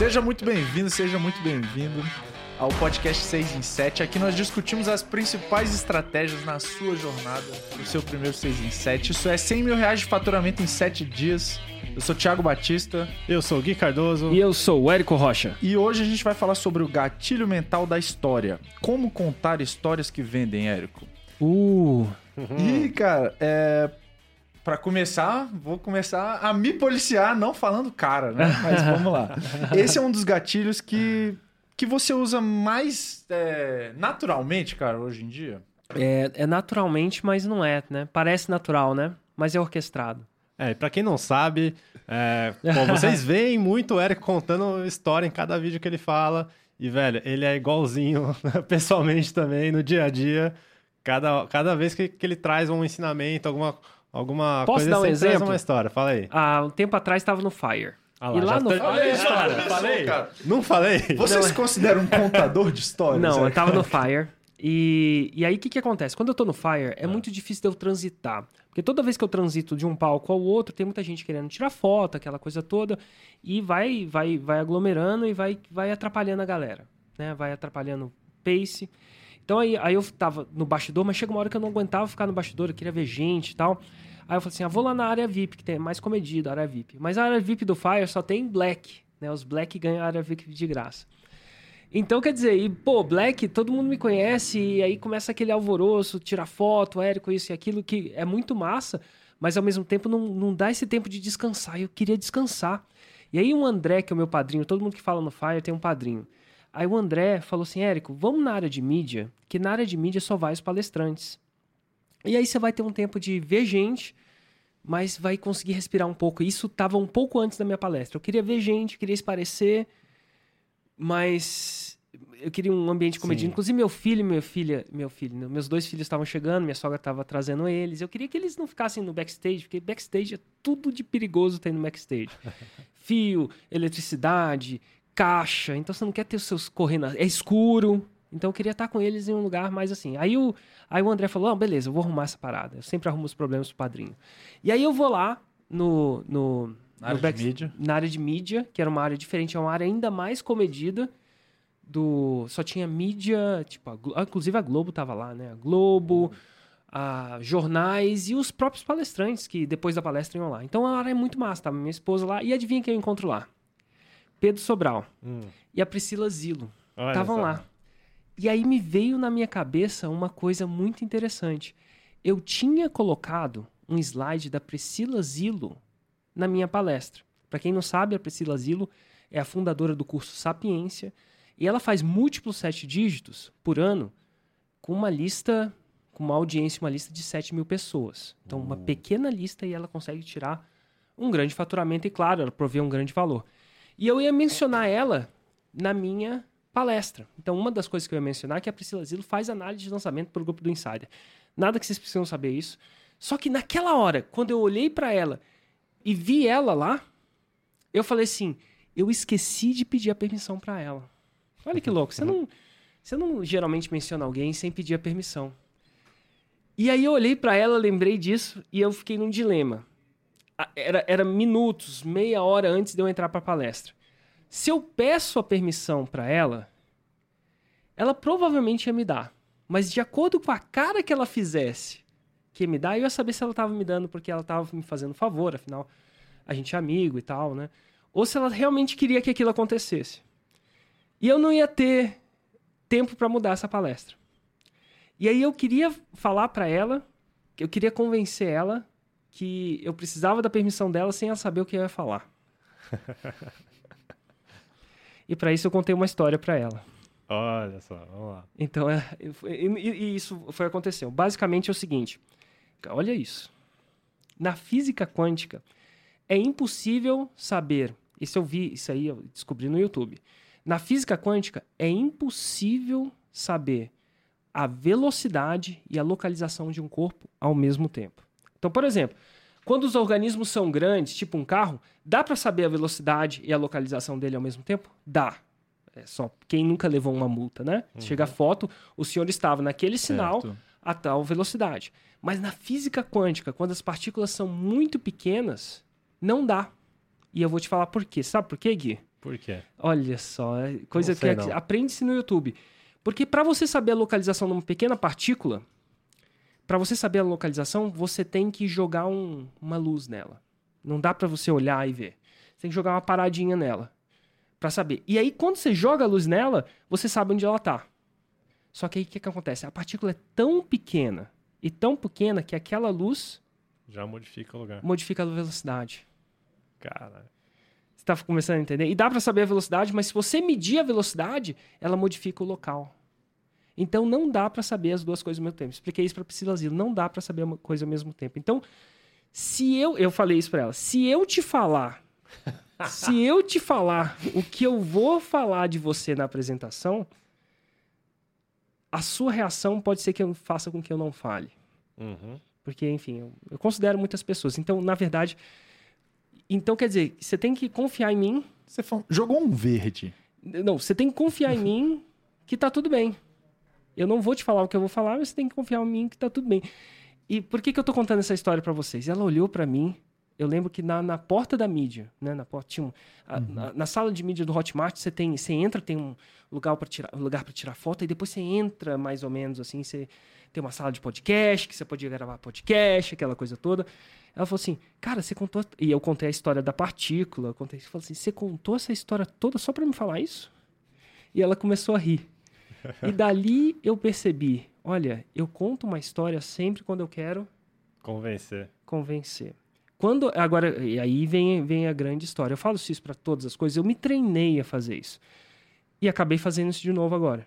Seja muito bem-vindo, seja muito bem-vindo ao podcast 6 em 7. Aqui nós discutimos as principais estratégias na sua jornada do seu primeiro 6 em 7. Isso é 100 mil reais de faturamento em 7 dias. Eu sou Thiago Batista. Eu sou o Gui Cardoso. E eu sou o Érico Rocha. E hoje a gente vai falar sobre o gatilho mental da história. Como contar histórias que vendem, Érico? Uh! E, cara, é... Pra começar, vou começar a me policiar, não falando cara, né? Mas vamos lá. Esse é um dos gatilhos que, que você usa mais é, naturalmente, cara, hoje em dia. É, é naturalmente, mas não é, né? Parece natural, né? Mas é orquestrado. É, pra quem não sabe, é, pô, vocês veem muito o Eric contando história em cada vídeo que ele fala. E, velho, ele é igualzinho pessoalmente também, no dia a dia. Cada, cada vez que, que ele traz um ensinamento, alguma, alguma Posso coisa, dar um exemplo? uma história. Fala aí. Há um tempo atrás estava no Fire. Ah e lá no tá- Fire. A história, falei? cara. Não falei? Você Não, se considera um contador de histórias? Não, eu Érico? tava no Fire. E, e aí, o que, que acontece? Quando eu tô no Fire, é muito difícil de eu transitar. Porque toda vez que eu transito de um palco ao outro, tem muita gente querendo tirar foto, aquela coisa toda. E vai vai vai aglomerando e vai, vai atrapalhando a galera. Né? Vai atrapalhando o pace. Então aí, aí eu tava no bastidor, mas chega uma hora que eu não aguentava ficar no bastidor, eu queria ver gente e tal. Aí eu falei assim, ah, vou lá na área VIP, que tem mais comedida, a área VIP. Mas a área VIP do Fire só tem Black, né? Os Black ganham a área VIP de graça. Então, quer dizer, e, pô, Black, todo mundo me conhece, e aí começa aquele alvoroço, tirar foto, Érico, isso e aquilo, que é muito massa, mas ao mesmo tempo não, não dá esse tempo de descansar. Eu queria descansar. E aí o André, que é o meu padrinho, todo mundo que fala no Fire tem um padrinho. Aí o André falou assim, Érico, vamos na área de mídia, que na área de mídia só vai os palestrantes. E aí você vai ter um tempo de ver gente, mas vai conseguir respirar um pouco. Isso estava um pouco antes da minha palestra. Eu queria ver gente, queria esparecer, mas eu queria um ambiente comedido. Inclusive meu filho e minha filha, meu filho, meus dois filhos estavam chegando, minha sogra estava trazendo eles. Eu queria que eles não ficassem no backstage, porque backstage é tudo de perigoso tem no backstage. Fio, eletricidade, caixa. Então você não quer ter os seus correndo, é escuro. Então eu queria estar com eles em um lugar mais assim. Aí o, aí o André falou: "Ah, beleza, eu vou arrumar essa parada. Eu sempre arrumo os problemas pro padrinho". E aí eu vou lá no no Na área no de back- mídia. na área de mídia, que era uma área diferente, é uma área ainda mais comedida do só tinha mídia, tipo, a inclusive a Globo tava lá, né? A Globo, a jornais e os próprios palestrantes que depois da palestra iam lá. Então a área é muito massa, tava minha esposa lá e adivinha quem eu encontro lá? Pedro Sobral Hum, e a Priscila Zilo estavam lá. E aí me veio na minha cabeça uma coisa muito interessante. Eu tinha colocado um slide da Priscila Zilo na minha palestra. Para quem não sabe, a Priscila Zilo é a fundadora do curso Sapiência e ela faz múltiplos sete dígitos por ano com uma lista, com uma audiência, uma lista de 7 mil pessoas. Então, uma pequena lista e ela consegue tirar um grande faturamento e, claro, ela provê um grande valor. E eu ia mencionar ela na minha palestra. Então, uma das coisas que eu ia mencionar é que a Priscila Zilo faz análise de lançamento para o grupo do Insider. Nada que vocês precisam saber isso. Só que naquela hora, quando eu olhei para ela e vi ela lá, eu falei assim: eu esqueci de pedir a permissão para ela. Olha que louco. Você não, você não geralmente menciona alguém sem pedir a permissão. E aí eu olhei para ela, lembrei disso e eu fiquei num dilema. Era, era minutos, meia hora antes de eu entrar para a palestra. Se eu peço a permissão para ela, ela provavelmente ia me dar. Mas de acordo com a cara que ela fizesse que ia me dar, eu ia saber se ela estava me dando porque ela estava me fazendo favor, afinal, a gente é amigo e tal, né? Ou se ela realmente queria que aquilo acontecesse. E eu não ia ter tempo para mudar essa palestra. E aí eu queria falar para ela, eu queria convencer ela que eu precisava da permissão dela sem ela saber o que eu ia falar. e para isso eu contei uma história para ela. Olha só, vamos lá. Então, é, e, e- isso foi aconteceu. Basicamente é o seguinte, olha isso. Na física quântica é impossível saber. Isso eu vi, isso aí eu descobri no YouTube. Na física quântica é impossível saber a velocidade e a localização de um corpo ao mesmo tempo. Então, por exemplo, quando os organismos são grandes, tipo um carro, dá para saber a velocidade e a localização dele ao mesmo tempo? Dá. É só quem nunca levou uma multa, né? Chega a foto, o senhor estava naquele sinal Certo. a tal velocidade. Mas na física quântica, quando as partículas são muito pequenas, não dá. E eu vou te falar por quê. Sabe por quê, Gui? Por quê? Olha só, é coisa que não. aprende-se no YouTube. Porque para você saber a localização de uma pequena partícula, para você saber a localização, você tem que jogar um- uma luz nela. Não dá para você olhar e ver. Você tem que jogar uma paradinha nela para saber. E aí quando você joga a luz nela, você sabe onde ela tá. Só que aí o que, que acontece? A partícula é tão pequena e tão pequena que aquela luz Já modifica o lugar. modifica a velocidade. Cara. Você tá começando a entender? E dá para saber a velocidade, mas se você medir a velocidade, ela modifica o local. Então não dá para saber as duas coisas ao mesmo tempo. Expliquei isso para Priscila Zilo, não dá para saber uma coisa ao mesmo tempo. Então, se eu, eu falei isso para ela, se eu te falar, se eu te falar o que eu vou falar de você na apresentação, a sua reação pode ser que eu faça com que eu não fale. Uhum. Porque, enfim, eu, eu considero muitas pessoas. Então, na verdade, então quer dizer, você tem que confiar em mim. Você jogou um verde. Não, você tem que confiar em mim que tá tudo bem. Eu não vou te falar o que eu vou falar, mas você tem que confiar em mim que tá tudo bem. E por que, que eu tô contando essa história para vocês? Ela olhou para mim, eu lembro que na, na porta da mídia, né, na porta tinha um, a- na, na sala de mídia do Hotmart, você tem, você entra, tem um lugar para tirar, um lugar para tirar foto e depois você entra mais ou menos assim, você tem uma sala de podcast, que você pode gravar podcast, aquela coisa toda. Ela falou assim, cara, você contou. E eu contei a história da partícula. Eu contei, falou assim, você contou essa história toda só para me falar isso? E ela começou a rir. E dali eu percebi, olha, eu conto uma história sempre quando eu quero Convencer. convencer. Quando agora e aí vem vem a grande história. Eu falo isso para todas as coisas. Eu me treinei a fazer isso e acabei fazendo isso de novo agora.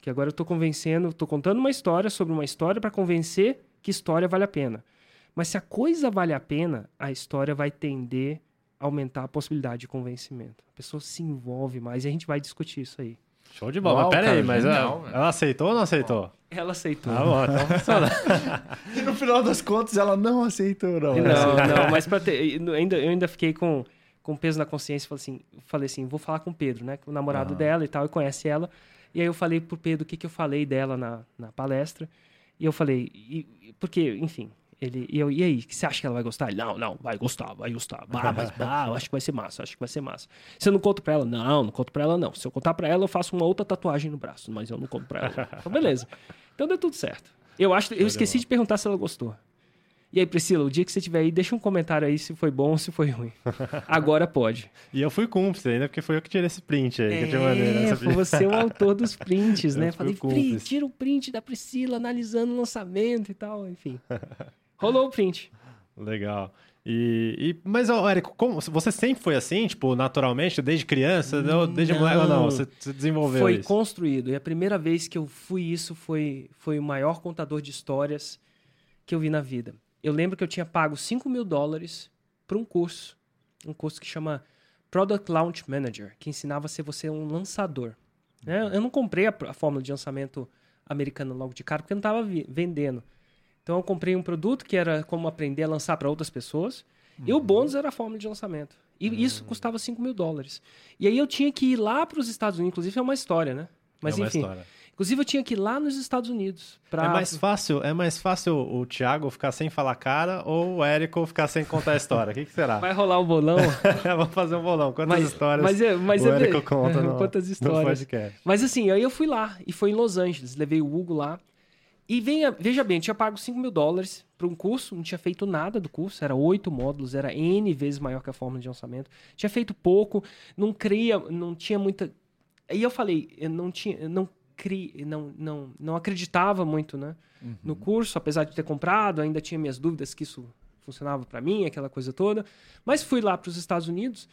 Que agora eu tô convencendo, tô contando uma história sobre uma história para convencer que história vale a pena. Mas se a coisa vale a pena, a história vai tender a aumentar a possibilidade de convencimento. A pessoa se envolve mais e a gente vai discutir isso aí. Show de bola. Uau, mas pera cara, aí, mas genial, ela, ela aceitou ou não aceitou? Ela aceitou. Ah, bom, então funciona. E no final das contas ela não aceitou, não. Não, não, mas pra ter, eu ainda, eu ainda fiquei com, com peso na consciência. Falei assim, falei assim, vou falar com o Pedro, né? O namorado Aham. dela e tal, e conhece ela. E aí eu falei pro Pedro o que, que eu falei dela na, na palestra. E eu falei, e- porque, enfim, ele, e eu, e aí, você acha que ela vai gostar? Ele, não, não, vai gostar, vai gostar. Bah, mas, bah, eu acho que vai ser massa, eu acho que vai ser massa. Eu não conto pra ela, não, não conto pra ela, não. Se eu contar pra ela, eu faço uma outra tatuagem no braço, mas eu não conto pra ela. Então, beleza. Então deu tudo certo. Eu acho, eu esqueci de perguntar se ela gostou. E aí, Priscila, o dia que você estiver aí, deixa um comentário aí se foi bom ou se foi ruim. Agora pode. E eu fui cúmplice ainda, porque foi eu que tirei esse print aí que eu? É, Essa foi você o autor dos prints, Eu né? fui Falei, o cúmplice. "Pri, tira o print da Priscila analisando o lançamento e tal, enfim. Rolou o print. Legal. E, e- mas, ó, Érico, como, você sempre foi assim, tipo, naturalmente, desde criança, desde Não. moleque ou não? Você, você desenvolveu Foi isso? construído. E a primeira vez que eu fui isso foi, foi o maior contador de histórias que eu vi na vida. Eu lembro que eu tinha pago 5 mil dólares para um curso. Um curso que chama Product Launch Manager, que ensinava a ser você um lançador. né? Eu não comprei a, a fórmula de lançamento americana logo de cara, porque eu não estava vendendo. Então eu comprei um produto que era como aprender a lançar para outras pessoas. E o bônus era a fórmula de lançamento. E isso custava 5 mil dólares. E aí eu tinha que ir lá para os Estados Unidos. Inclusive é uma história, né? Mas é enfim. história. Inclusive eu tinha que ir lá nos Estados Unidos. Pra... É mais fácil, é mais fácil o Thiago ficar sem falar cara ou o Érico ficar sem contar a história? O que, que será? Vai rolar o bolão. Vamos fazer um bolão. Quantas mas, histórias mas, é- mas o é- Érico conta no, Quantas no histórias. podcast? Mas assim, aí eu fui lá. E foi em Los Angeles. Levei o Hugo lá. E venha, veja bem, eu tinha pago 5 mil dólares para um curso, não tinha feito nada do curso, era oito módulos, era N vezes maior que a fórmula de lançamento. Tinha feito pouco, não cria, não tinha muita. Aí eu falei, eu não tinha, eu não cri, não, não, não acreditava muito, né, no curso, apesar de ter comprado, ainda tinha minhas dúvidas que isso funcionava para mim, aquela coisa toda. Mas fui lá para os Estados Unidos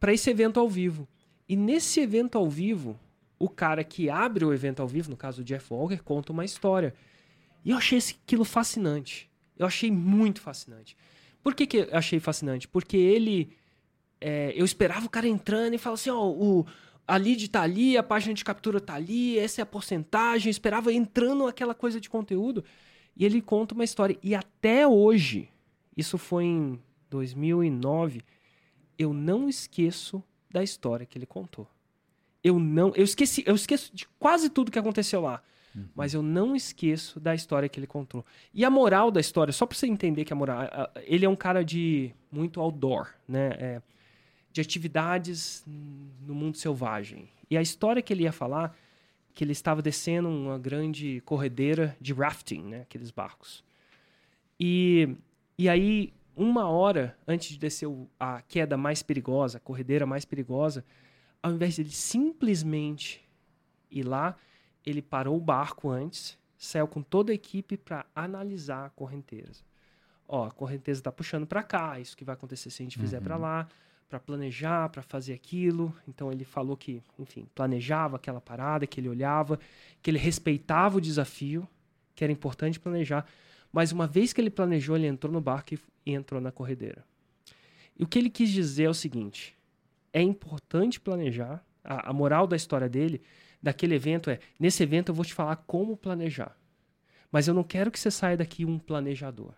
para esse evento ao vivo. E nesse evento ao vivo, o cara que abre o evento ao vivo, no caso o Jeff Walker, conta uma história. E eu achei aquilo fascinante. Eu achei muito fascinante. Por que, que eu achei fascinante? Porque ele. é, eu esperava o cara entrando e falar assim: ó, o, a lead tá ali, a página de captura tá ali, essa é a porcentagem. Eu esperava entrando aquela coisa de conteúdo. E ele conta uma história. E até hoje, isso foi em 2009, eu não esqueço da história que ele contou. Eu não, eu esqueci, eu esqueço de quase tudo que aconteceu lá, mas eu não esqueço da história que ele contou. E a moral da história, só para você entender que a moral, ele é um cara de muito outdoor, né? É, de atividades no mundo selvagem. E a história que ele ia falar, que ele estava descendo uma grande corredeira de rafting, né? Aqueles barcos. E, e aí, uma hora antes de descer a queda mais perigosa, a corredeira mais perigosa, ao invés de ele simplesmente ir lá, ele parou o barco antes, saiu com toda a equipe para analisar a correnteza. Ó, a correnteza está puxando para cá, isso que vai acontecer se a gente fizer para lá para planejar, para fazer aquilo. Então ele falou que, enfim, planejava aquela parada, que ele olhava, que ele respeitava o desafio, que era importante planejar. Mas uma vez que ele planejou, ele entrou no barco e, e entrou na corredeira. E o que ele quis dizer é o seguinte: é importante planejar. A, a moral da história dele, daquele evento, é: nesse evento eu vou te falar como planejar. Mas eu não quero que você saia daqui um planejador.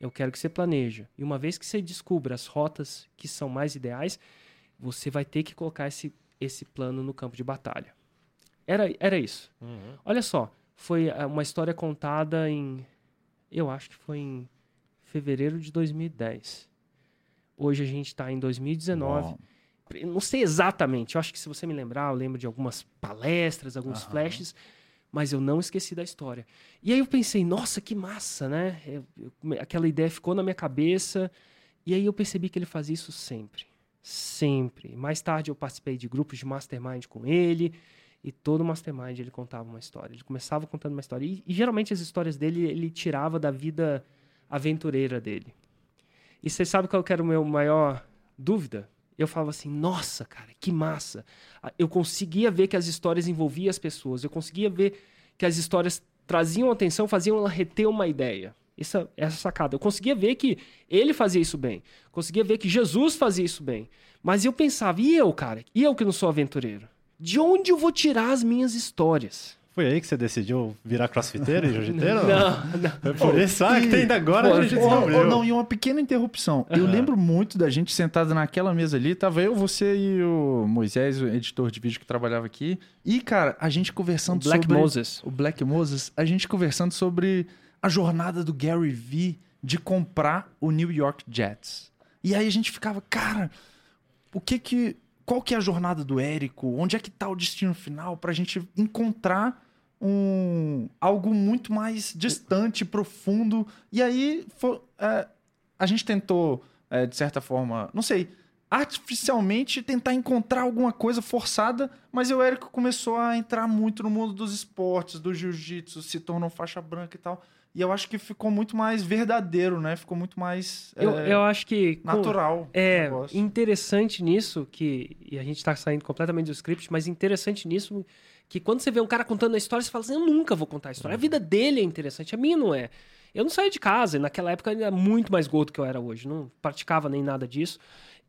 Eu quero que você planeja. E uma vez que você descubra as rotas que são mais ideais, você vai ter que colocar esse, esse plano no campo de batalha. Era, era isso. Uhum. Olha só, foi eh, uma história contada em. Eu acho que foi em fevereiro de 2010. Hoje a gente está em 2019. Uau. Não sei exatamente, eu acho que se você me lembrar, eu lembro de algumas palestras, alguns uhum. flashes mas eu não esqueci da história. E aí eu pensei, nossa, que massa, né? Eu, eu, aquela ideia ficou na minha cabeça. E aí eu percebi que ele fazia isso sempre. Sempre. Mais tarde eu participei de grupos de mastermind com ele. E todo mastermind ele contava uma história. Ele começava contando uma história. E, e geralmente as histórias dele ele tirava da vida aventureira dele. E você sabe qual que era o meu maior dúvida? Eu falava assim, nossa, cara, que massa. Eu conseguia ver que as histórias envolviam as pessoas, eu conseguia ver que as histórias traziam atenção, faziam ela reter uma ideia. Essa, essa sacada. Eu conseguia ver que ele fazia isso bem. Conseguia ver que Jesus fazia isso bem. Mas eu pensava, e eu, cara? E eu que não sou aventureiro? De onde eu vou tirar as minhas histórias? Foi aí que você decidiu virar crossfiteiro e jiu-jiteiro? Não, não. É por isso ah, que tem ainda agora Pô, a gente descobriu. Ou, não, e uma pequena interrupção. Uhum. Eu lembro muito da gente sentado naquela mesa ali, tava eu, você e o Moisés, o editor de vídeo que trabalhava aqui. E, cara, a gente conversando o Black sobre... Moses. O Black Moses. A gente conversando sobre a jornada do Gary Vee de comprar o New York Jets. E aí a gente ficava, cara, o que que... Qual que é a jornada do Érico? Onde é que tá o destino final pra gente encontrar um algo muito mais distante, profundo. E aí foi, é, a gente tentou, é, de certa forma, não sei, artificialmente tentar encontrar alguma coisa forçada, mas o Érico começou a entrar muito no mundo dos esportes, do jiu-jitsu, se tornou faixa branca e tal. E eu acho que ficou muito mais verdadeiro, né? Ficou muito mais. Eu, é, eu acho que. Natural. É interessante nisso, que. E a gente está saindo completamente do script, mas interessante nisso que quando você vê um cara contando a história, você fala assim: eu nunca vou contar a história. A vida dele é interessante, a minha não é. Eu não saía de casa, e naquela época eu era muito mais gordo que eu era hoje. Não praticava nem nada disso.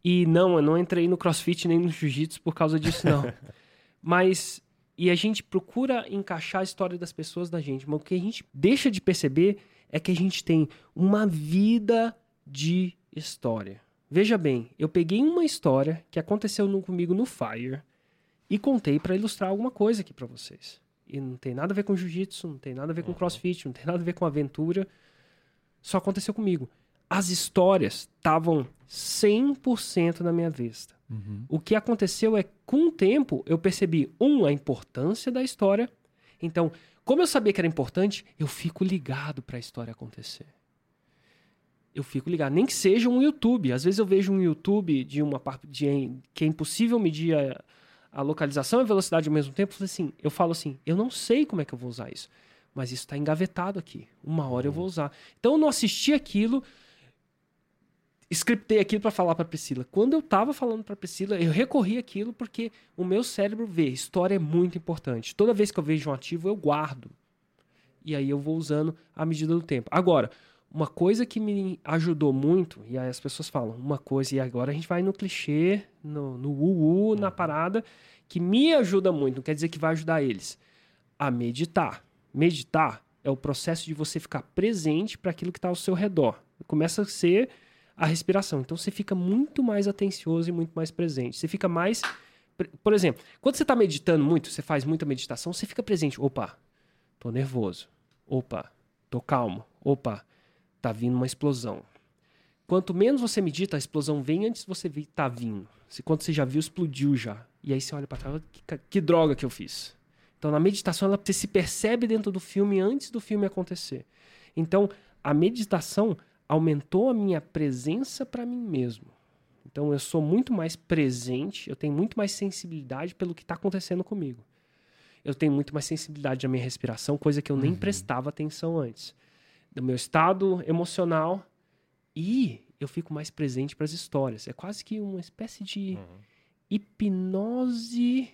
E não, eu não entrei no crossfit nem no jiu-jitsu por causa disso, não. Mas. E a gente procura encaixar a história das pessoas da gente. Mas o que a gente deixa de perceber é que a gente tem uma vida de história. Veja bem, eu peguei uma história que aconteceu no, comigo no Fire e contei para ilustrar alguma coisa aqui para vocês. E não tem nada a ver com jiu-jitsu, não tem nada a ver com uhum. crossfit, não tem nada a ver com aventura. Só aconteceu comigo. As histórias estavam 100% na minha vista. Uhum. O que aconteceu é, com o tempo, eu percebi, um, a importância da história. Então, como eu sabia que era importante, eu fico ligado para a história acontecer. Eu fico ligado. Nem que seja um YouTube. Às vezes eu vejo um YouTube de uma parte de, que é impossível medir a, a localização e a velocidade ao mesmo tempo, eu, assim, eu falo assim, eu não sei como é que eu vou usar isso, mas isso está engavetado aqui. Uma hora eu vou usar. Então eu não assisti aquilo, scriptei aquilo para falar para Priscila. Quando eu estava falando para Priscila, eu recorri aquilo porque o meu cérebro vê, história é muito importante. Toda vez que eu vejo um ativo, eu guardo. E aí eu vou usando à medida do tempo. Agora, uma coisa que me ajudou muito, e aí as pessoas falam, uma coisa, e agora a gente vai no clichê, no, no uh, uh na parada, que me ajuda muito, não quer dizer que vai ajudar eles, a meditar. Meditar é o processo de você ficar presente para aquilo que está ao seu redor. Começa a ser a respiração. Então você fica muito mais atencioso e muito mais presente. Você fica mais. Por exemplo, quando você está meditando muito, você faz muita meditação, você fica presente. Opa, tô nervoso. Opa, tô calmo. Opa, tá vindo uma explosão. Quanto menos você medita, a explosão vem antes de você ver tá vindo. Se quando você já viu, explodiu já. E aí você olha para trás, que, que droga que eu fiz. Então na meditação ela você se percebe dentro do filme antes do filme acontecer. Então a meditação aumentou a minha presença para mim mesmo. Então eu sou muito mais presente, eu tenho muito mais sensibilidade pelo que está acontecendo comigo. Eu tenho muito mais sensibilidade à minha respiração, coisa que eu nem Uhum. prestava atenção antes. Do meu estado emocional e eu fico mais presente para as histórias. É quase que uma espécie de hipnose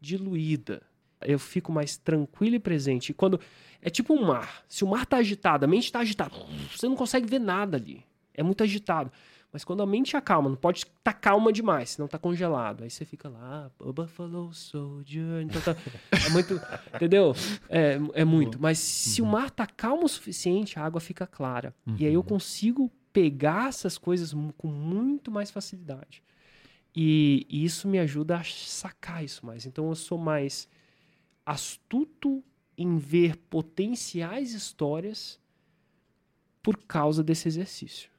diluída. Eu fico mais tranquilo e presente. E quando é tipo um mar. Se o mar tá agitado, a mente tá agitada, você não consegue ver nada ali. É muito agitado. Mas quando a mente acalma, não pode estar calma demais, senão tá congelado. Aí você fica lá, "Oh, Buffalo Soldier. Então tá, é muito. entendeu? É, é muito. Mas se o mar tá calmo o suficiente, a água fica clara. E aí eu consigo pegar essas coisas com muito mais facilidade. E, e isso me ajuda a sacar isso mais. Então eu sou mais astuto em ver potenciais histórias por causa desse exercício.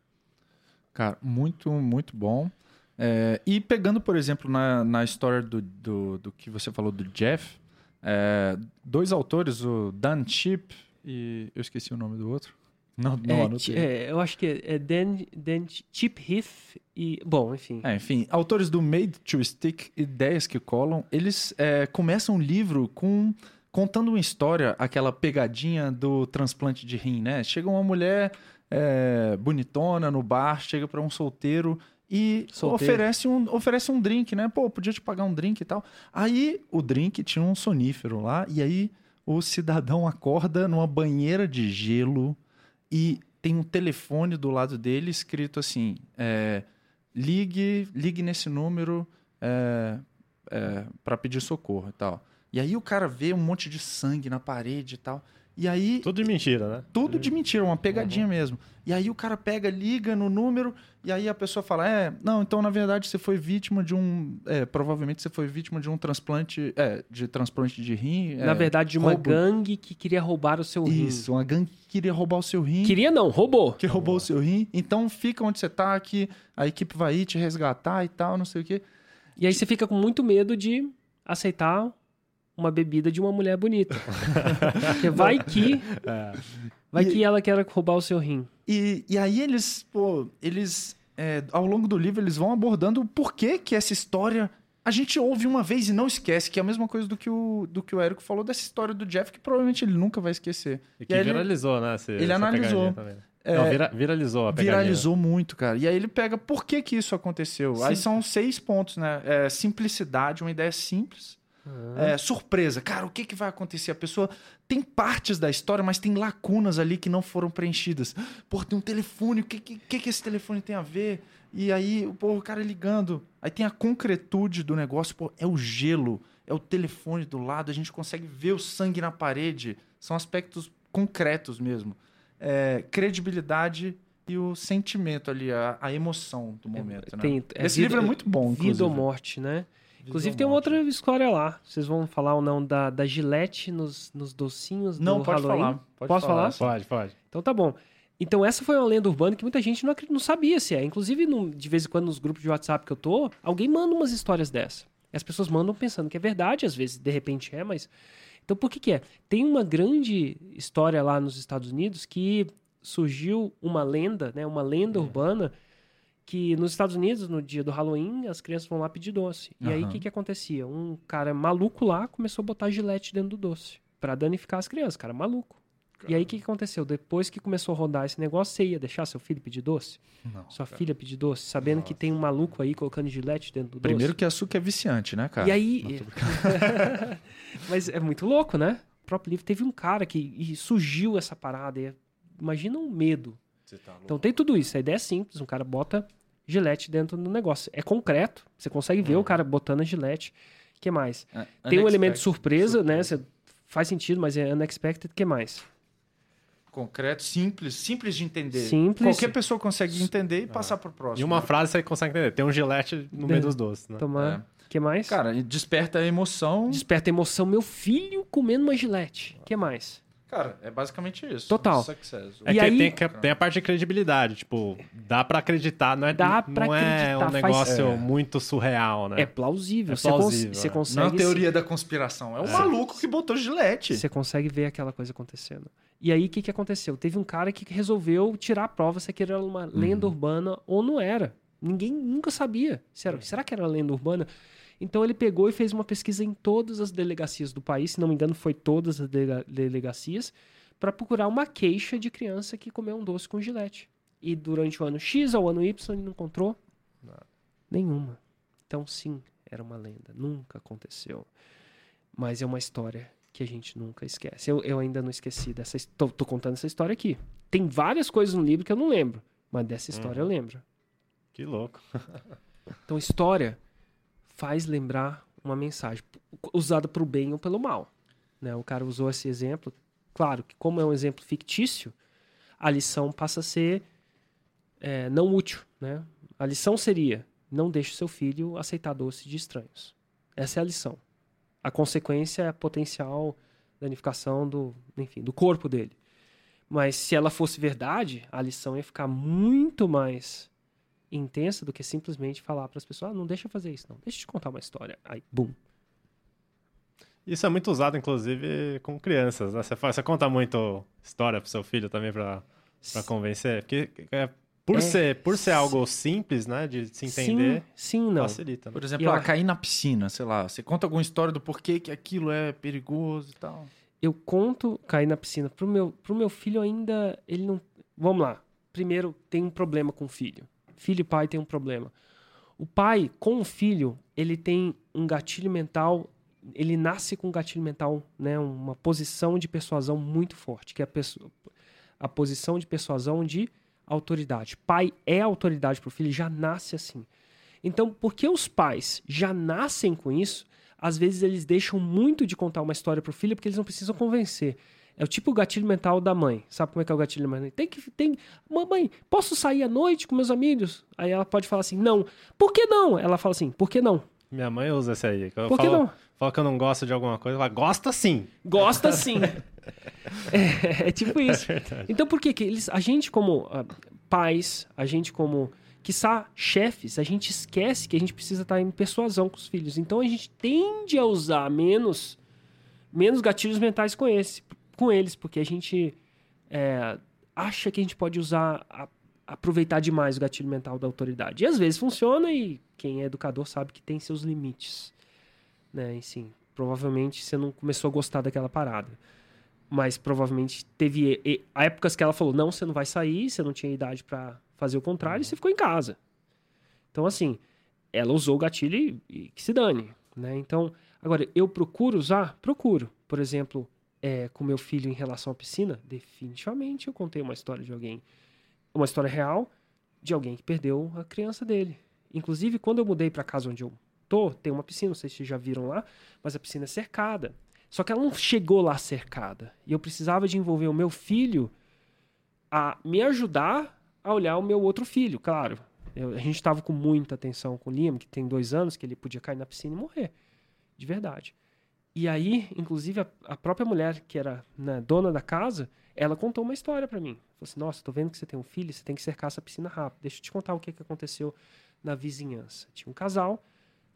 Cara, muito, muito bom. É, e pegando, por exemplo, na, na história do, do, do que você falou do Jeff, é, dois autores, o Dan Chip e. Eu esqueci o nome do outro. Não, não É, anotei. é, eu acho que é, é Dan, Dan Chip Heath e. Bom, enfim. É, enfim, autores do Made to Stick, Ideias que Colam, eles é, começam um livro com contando uma história, aquela pegadinha do transplante de rim, né? Chega uma mulher é, bonitona no bar, chega para um solteiro e Solteiro. oferece um, oferece um drink, né? Pô, podia te pagar um drink e tal. Aí o drink tinha um sonífero lá, e aí o cidadão acorda numa banheira de gelo e tem um telefone do lado dele escrito assim: é, ligue, ligue nesse número é, para pedir socorro e tal. E aí o cara vê um monte de sangue na parede e tal. E aí Tudo de mentira, né? tudo de mentira, uma pegadinha mesmo. E aí o cara pega, liga no número, e aí a pessoa fala: É, não, então na verdade você foi vítima de um. É, provavelmente você foi vítima de um transplante. É, de transplante de rim. Na é, verdade, de uma roubo. gangue que queria roubar o seu rim. Isso, uma gangue que queria roubar o seu rim. Queria não, roubou. Que roubou o seu rim. Então fica onde você tá, que a equipe vai ir te resgatar e tal, não sei o quê. E aí você fica com muito medo de aceitar uma bebida de uma mulher bonita. Porque vai que. Vai E- que ela quer roubar o seu rim. E, e aí eles, pô, eles, é, ao longo do livro, eles vão abordando o porquê que essa história a gente ouve uma vez e não esquece, que é a mesma coisa do que o, do que o Érico falou dessa história do Jeff, que provavelmente ele nunca vai esquecer. E que ele- viralizou, né? esse- ele essa analisou. também. É, Não, vira- viralizou a pegadinha. viralizou muito, cara. E aí ele pega por que que isso aconteceu. Aí são seis pontos, né? É, simplicidade, uma ideia simples. É, surpresa. Cara, o que, que vai acontecer? A pessoa tem partes da história, mas tem lacunas ali que não foram preenchidas. Pô, tem um telefone, o que, que, que, esse telefone tem a ver? E aí, pô, o cara ligando. Aí tem a concretude do negócio, pô, é o gelo, é o telefone do lado, a gente consegue ver o sangue na parede. São aspectos concretos mesmo. É, credibilidade e o sentimento ali, a, a emoção do momento, né? É Esse vida- livro é muito bom, Vida inclusive. ou morte, né? Inclusive tem uma outra história lá. Vocês vão falar ou não da, da Gillette nos, nos docinhos Não, do pode Halloween? falar. Pode Posso falar? Pode, pode. Então tá bom. Então essa foi uma lenda urbana que muita gente não, não sabia se é. Inclusive, no- de vez em quando nos grupos de WhatsApp que eu tô, alguém manda umas histórias dessa. E as pessoas mandam pensando que é verdade, às vezes de repente é, mas... Então por que que é? Tem uma grande história lá nos Estados Unidos que surgiu uma lenda, né? Uma lenda urbana que nos Estados Unidos, no dia do Halloween, as crianças vão lá pedir doce. E aí o que que acontecia? Um cara maluco lá começou a botar gilete dentro do doce. Pra danificar as crianças, cara maluco. E aí o que, que aconteceu? Depois que começou a rodar esse negócio, você ia deixar seu filho pedir doce? Não, Sua cara. filha pedir doce, sabendo que tem um maluco aí colocando gilete dentro do Primeiro doce? que açúcar é viciante, né, cara? E aí. Mas é muito louco, né? O próprio livro teve um cara que surgiu essa parada. E imagina um medo. Então tem tudo isso. A ideia é simples: um cara bota gilete dentro do negócio. É concreto, você consegue ver o cara botando a gilete. O que mais? É, Tem um elemento de unexpected, surpresa, né? Você faz sentido, mas é unexpected. O que mais? Concreto, simples, simples de entender. Simples. Qualquer pessoa consegue entender e passar pro próximo. E uma né? frase você consegue entender. Tem um gilete no meio dos doces, né? Tomar. O que mais? Cara, desperta a emoção. Desperta emoção. Meu filho comendo uma gilete. O que mais? Cara, é basicamente isso. Total. Success. É E que aí- tem, que- tem a parte de credibilidade, tipo, dá pra acreditar, não é, Dá pra não é um faz- negócio É. muito surreal, né? É plausível. É Você cons- plausível, Você é. consegue. Não é teoria da conspiração. É o maluco que botou gilete. Você consegue ver aquela coisa acontecendo. E aí, o que, que aconteceu? Teve um cara que resolveu tirar a prova se aquilo era uma lenda urbana ou não era. Ninguém nunca sabia. Se era- será que era lenda urbana? Então, ele pegou e fez uma pesquisa em todas as delegacias do país, se não me engano, foi todas as delega- delegacias, para procurar uma queixa de criança que comeu um doce com gilete. E durante o ano X ao ano Y, ele não encontrou nenhuma. Então, sim, era uma lenda. Nunca aconteceu. Mas é uma história que a gente nunca esquece. Eu, eu ainda não esqueci dessa. Tô, tô contando essa história aqui. Tem várias coisas no livro que eu não lembro. Mas dessa história eu lembro. Que louco. Então, história faz lembrar uma mensagem usada para o bem ou pelo mal. Né? O cara usou esse exemplo. Claro que, como é um exemplo fictício, a lição passa a ser é, não útil. Né? A lição seria: não deixe seu filho aceitar doce de estranhos. Essa é a lição. A consequência é a potencial danificação do, enfim, do corpo dele. Mas se ela fosse verdade, a lição ia ficar muito mais intensa do que simplesmente falar para as pessoas: ah, não deixa eu fazer isso, não. Deixa eu te contar uma história. Aí, bum. Isso é muito usado, inclusive, com crianças, né? Você, faz- você conta muito história pro seu filho também pra, pra convencer? Porque é, por, É. ser, por ser algo simples, né? De se entender, Sim, sim não. facilita. Né? Por exemplo, Eu ah, cair na piscina, sei lá. Você conta alguma história do porquê que aquilo é perigoso e tal. Eu conto cair na piscina. Pro meu, pro meu filho ainda, ele não... Vamos lá. Primeiro, tem um problema com o filho. Filho e pai tem um problema. O pai, com o filho, ele tem um gatilho mental... Ele nasce com um gatilho mental, né? Uma posição de persuasão muito forte, que é a, a posição de persuasão de autoridade. Pai é autoridade pro filho, já nasce assim. Então, porque os pais já nascem com isso, às vezes eles deixam muito de contar uma história pro filho porque eles não precisam convencer. É o tipo gatilho mental da mãe. Sabe como é que é o gatilho mental? Tem que tem, mamãe, posso sair à noite com meus amigos? Aí ela pode falar assim: "Não". Por que não? Ela fala assim: "Por que não?". Minha mãe usa esse aí. Eu Por que falo, não? falo que eu não gosto de alguma coisa, ela gosta sim. Gosta sim. é, é tipo isso. verdade. Então por que que eles, a gente como ah, pais, a gente como quiçá chefes, a gente esquece que a gente precisa estar em persuasão com os filhos. Então a gente tende a usar menos menos gatilhos mentais com esse, com eles, porque a gente é, acha que a gente pode usar a- aproveitar demais o gatilho mental da autoridade. E às vezes funciona e quem é educador sabe que tem seus limites, né? E sim, provavelmente você não começou a gostar daquela parada. Mas provavelmente teve e- e- épocas que ela falou: não, você não vai sair, você não tinha idade pra fazer o contrário, e você ficou em casa. Então, assim, ela usou o gatilho e, e que se dane. Né? Então, agora, eu procuro usar? Procuro. Por exemplo, é, com meu filho em relação à piscina, definitivamente eu contei uma história de alguém, uma história real de alguém que perdeu a criança dele. Inclusive, quando eu mudei pra casa onde eu tô, tem uma piscina, não sei se vocês já viram lá, mas a piscina é cercada. Só que ela não chegou lá cercada. E eu precisava de envolver o meu filho a me ajudar a olhar o meu outro filho, claro. Eu- a gente estava com muita atenção com o Liam, que tem dois anos, que ele podia cair na piscina e morrer. De verdade. E aí, inclusive, a, a própria mulher, que era né, dona da casa, ela contou uma história para mim. Falou assim: Nossa, tô vendo que você tem um filho, você tem que cercar essa piscina rápido. Deixa eu te contar o que, que aconteceu na vizinhança. Tinha um casal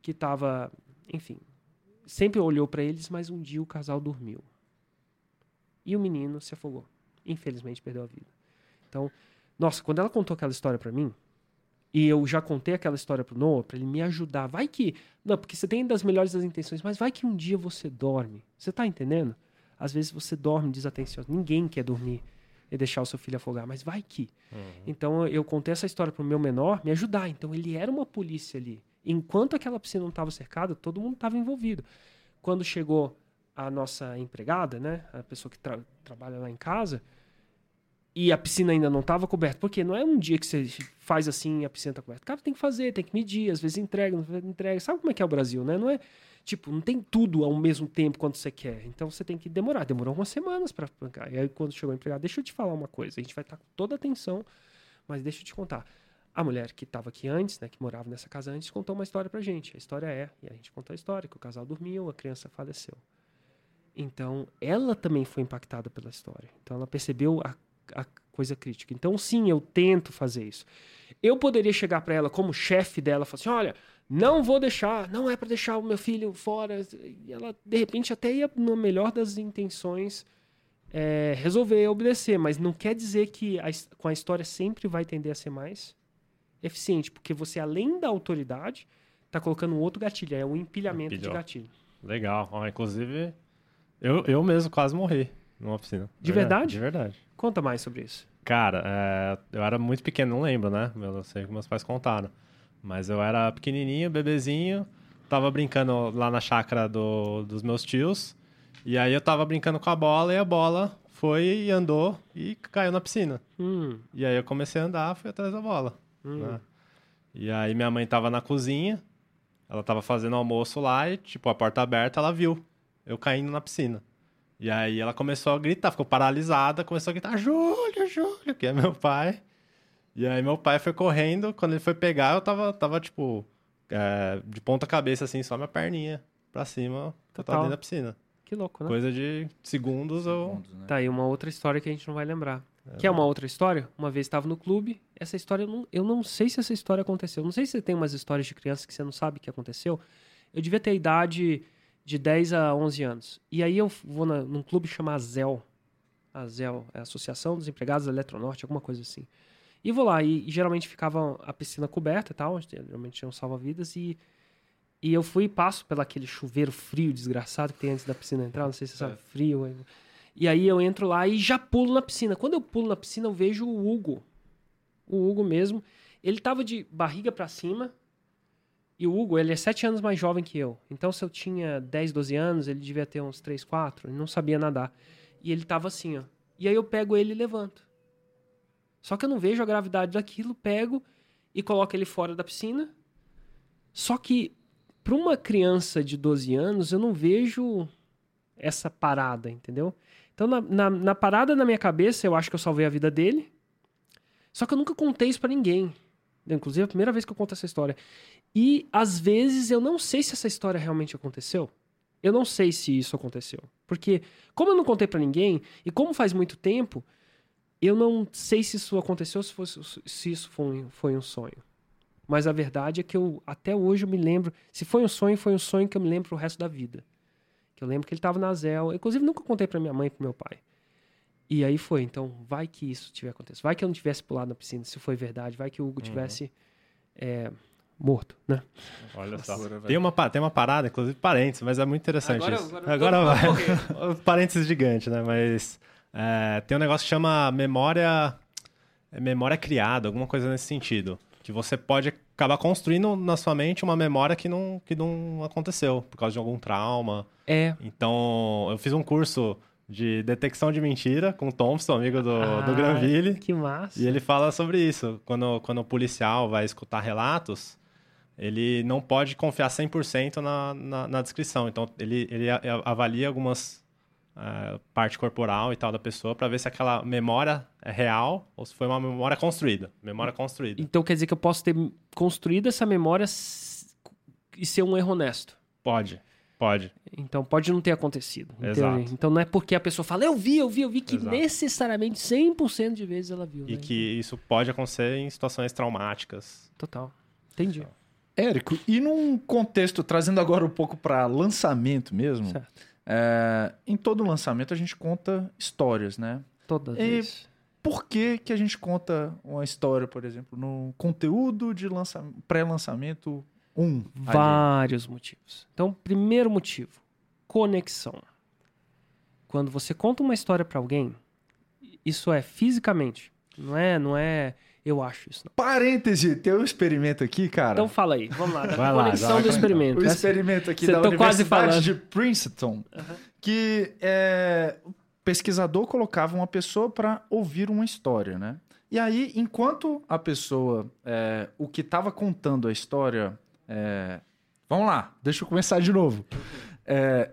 que tava, enfim, sempre olhou para eles, mas um dia o casal dormiu. E o menino se afogou. Infelizmente perdeu a vida. Então, nossa, quando ela contou aquela história para mim, e eu já contei aquela história pro Noah, pra ele me ajudar, vai que. Não, porque você tem das melhores das intenções, mas vai que um dia você dorme. Você tá entendendo? Às vezes você dorme desatencioso. Ninguém quer dormir e deixar o seu filho afogar, mas vai que. Então eu contei essa história pro meu menor me ajudar. Então ele era uma polícia ali. Enquanto aquela piscina não estava cercada, todo mundo estava envolvido. Quando chegou a nossa empregada, né, a pessoa que tra- trabalha lá em casa, e a piscina ainda não estava coberta, porque não é um dia que você faz assim e a piscina está coberta. Cara, tem que fazer, tem que medir, às vezes entrega, não entrega. Sabe como é que é o Brasil, né? Não é tipo, não tem tudo ao mesmo tempo quando você quer. Então você tem que demorar. Demorou umas semanas para bancar. E aí quando chegou a empregada, deixa eu te falar uma coisa. A gente vai estar com toda atenção, mas deixa eu te contar. A mulher que estava aqui antes, né, que morava nessa casa antes, contou uma história pra gente. A história é, e a gente contou a história, que o casal dormiu, a criança faleceu. Então, ela também foi impactada pela história. Então, ela percebeu a, a coisa crítica. Então, sim, eu tento fazer isso. Eu poderia chegar para ela como chefe dela e falar assim: olha, não vou deixar, não é para deixar o meu filho fora. E ela, de repente, até ia, no melhor das intenções, é, resolver obedecer. Mas não quer dizer que a, com a história sempre vai tender a ser mais eficiente, porque você, além da autoridade, está colocando um outro gatilho, é um empilhamento Empilhou. de gatilho. Legal. Inclusive, eu, eu mesmo quase morri numa piscina. De verdade? De verdade. Conta mais sobre isso. Cara, é, eu era muito pequeno, não lembro, né? Eu não sei o que meus pais contaram. Mas eu era pequenininho, bebezinho, tava brincando lá na chácara do, dos meus tios. E aí eu tava brincando com a bola e a bola foi e andou e caiu na piscina. Hum, E aí eu comecei a andar, fui atrás da bola. hum. né? E aí minha mãe tava na cozinha, ela tava fazendo almoço lá e, tipo, a porta aberta, ela viu eu caindo na piscina. E aí ela começou a gritar, ficou paralisada, começou a gritar, Júlio, Júlio, que é meu pai. E aí meu pai foi correndo, quando ele foi pegar, eu tava, tava tipo, é, de ponta cabeça, assim, só minha perninha pra cima, que eu tava dentro da piscina. Que louco, né? Coisa de segundos. Segundos, né? Tá aí uma outra história que a gente não vai lembrar. Quer uma outra história? Uma vez estava no clube, essa história, eu não, eu não sei se essa história aconteceu. Não sei se você tem umas histórias de criança que você não sabe que aconteceu. Eu devia ter a idade de 10 a 11 anos. E aí eu vou na, num clube chamado ZEL. A ZEL é a Associação dos Empregados da Eletronorte, alguma coisa assim. E vou lá, e, e geralmente ficava a piscina coberta e tal, geralmente tinha um salva-vidas, e, e eu fui e passo pelo aquele chuveiro frio, desgraçado, que tem antes da piscina entrar, não sei se você sabe, frio. E aí eu entro lá e já pulo na piscina. Quando eu pulo na piscina, eu vejo o Hugo. O Hugo mesmo. Ele tava de barriga pra cima. E o Hugo, ele é sete anos mais jovem que eu. Então, se eu tinha 10, 12 anos, ele devia ter uns 3, 4. Ele não sabia nadar. E ele tava assim, ó. E aí eu pego ele e levanto. Só que eu não vejo a gravidade daquilo, pego e coloco ele fora da piscina. Só que, para uma criança de 12 anos, eu não vejo essa parada, entendeu? Então, na, na, na parada na minha cabeça, eu acho que eu salvei a vida dele. Só que eu nunca contei isso pra ninguém. Inclusive, é a primeira vez que eu conto essa história. E, às vezes, eu não sei se essa história realmente aconteceu. Eu não sei se isso aconteceu. Porque, como eu não contei pra ninguém, e como faz muito tempo, eu não sei se isso aconteceu, se, fosse, se isso foi, um- foi um sonho. Mas a verdade é que eu, até hoje, eu me lembro. Se foi um sonho, foi um sonho que eu me lembro pro resto da vida. Que eu lembro que ele tava na Zel. Inclusive, nunca contei pra minha mãe e pro meu pai. E aí foi. Então, vai que isso tiver acontecido. Vai que eu não tivesse pulado na piscina, se foi verdade. Vai que o Hugo tivesse é, morto, né? Olha só. Loucura, velho. Tem uma, tem uma parada, inclusive parênteses, mas é muito interessante Agora- isso. agora Agora, vai parênteses gigante, né? Mas é, tem um negócio que chama memória, é memória criada, alguma coisa nesse sentido. Que você pode acabar construindo na sua mente uma memória que não, que não aconteceu, por causa de algum trauma. É. Então, eu fiz um curso de detecção de mentira com o Thompson, amigo do, do Ah, Granville. Que massa. E ele fala sobre isso. Quando, quando o policial vai escutar relatos, ele não pode confiar 100% na, na, na descrição. Então, ele, ele avalia algumas eh, parte corporal e tal da pessoa para ver se aquela memória é real ou se foi uma memória construída. Memória construída. Então quer dizer que eu posso ter construído essa memória e ser um erro honesto. Pode, pode. Então pode não ter acontecido. Exato. Então não é porque a pessoa fala, eu vi, eu vi, eu vi, que Exato. necessariamente 100% de vezes ela viu. E né? que isso pode acontecer em situações traumáticas. Total. Entendi. Érico, e num contexto, trazendo agora um pouco para lançamento mesmo, Certo. é, em todo lançamento a gente conta histórias, né? Todas E- vezes. Por que, que a gente conta uma história, por exemplo, no conteúdo de lança... pré-lançamento 1? ali? Vários motivos. Então, primeiro motivo, conexão. Quando você conta uma história pra alguém, isso é fisicamente, não é, não é eu acho isso. Não. Parêntese, tem um experimento aqui, cara. Então fala aí, vamos lá, Vai lá, conexão vai do lá. experimento. o Essa- experimento aqui Cê da quase Universidade falando. de Princeton, que é, o pesquisador colocava uma pessoa para ouvir uma história, né? E aí, enquanto a pessoa, é, o que estava contando a história, é, vamos lá, deixa eu começar de novo. É,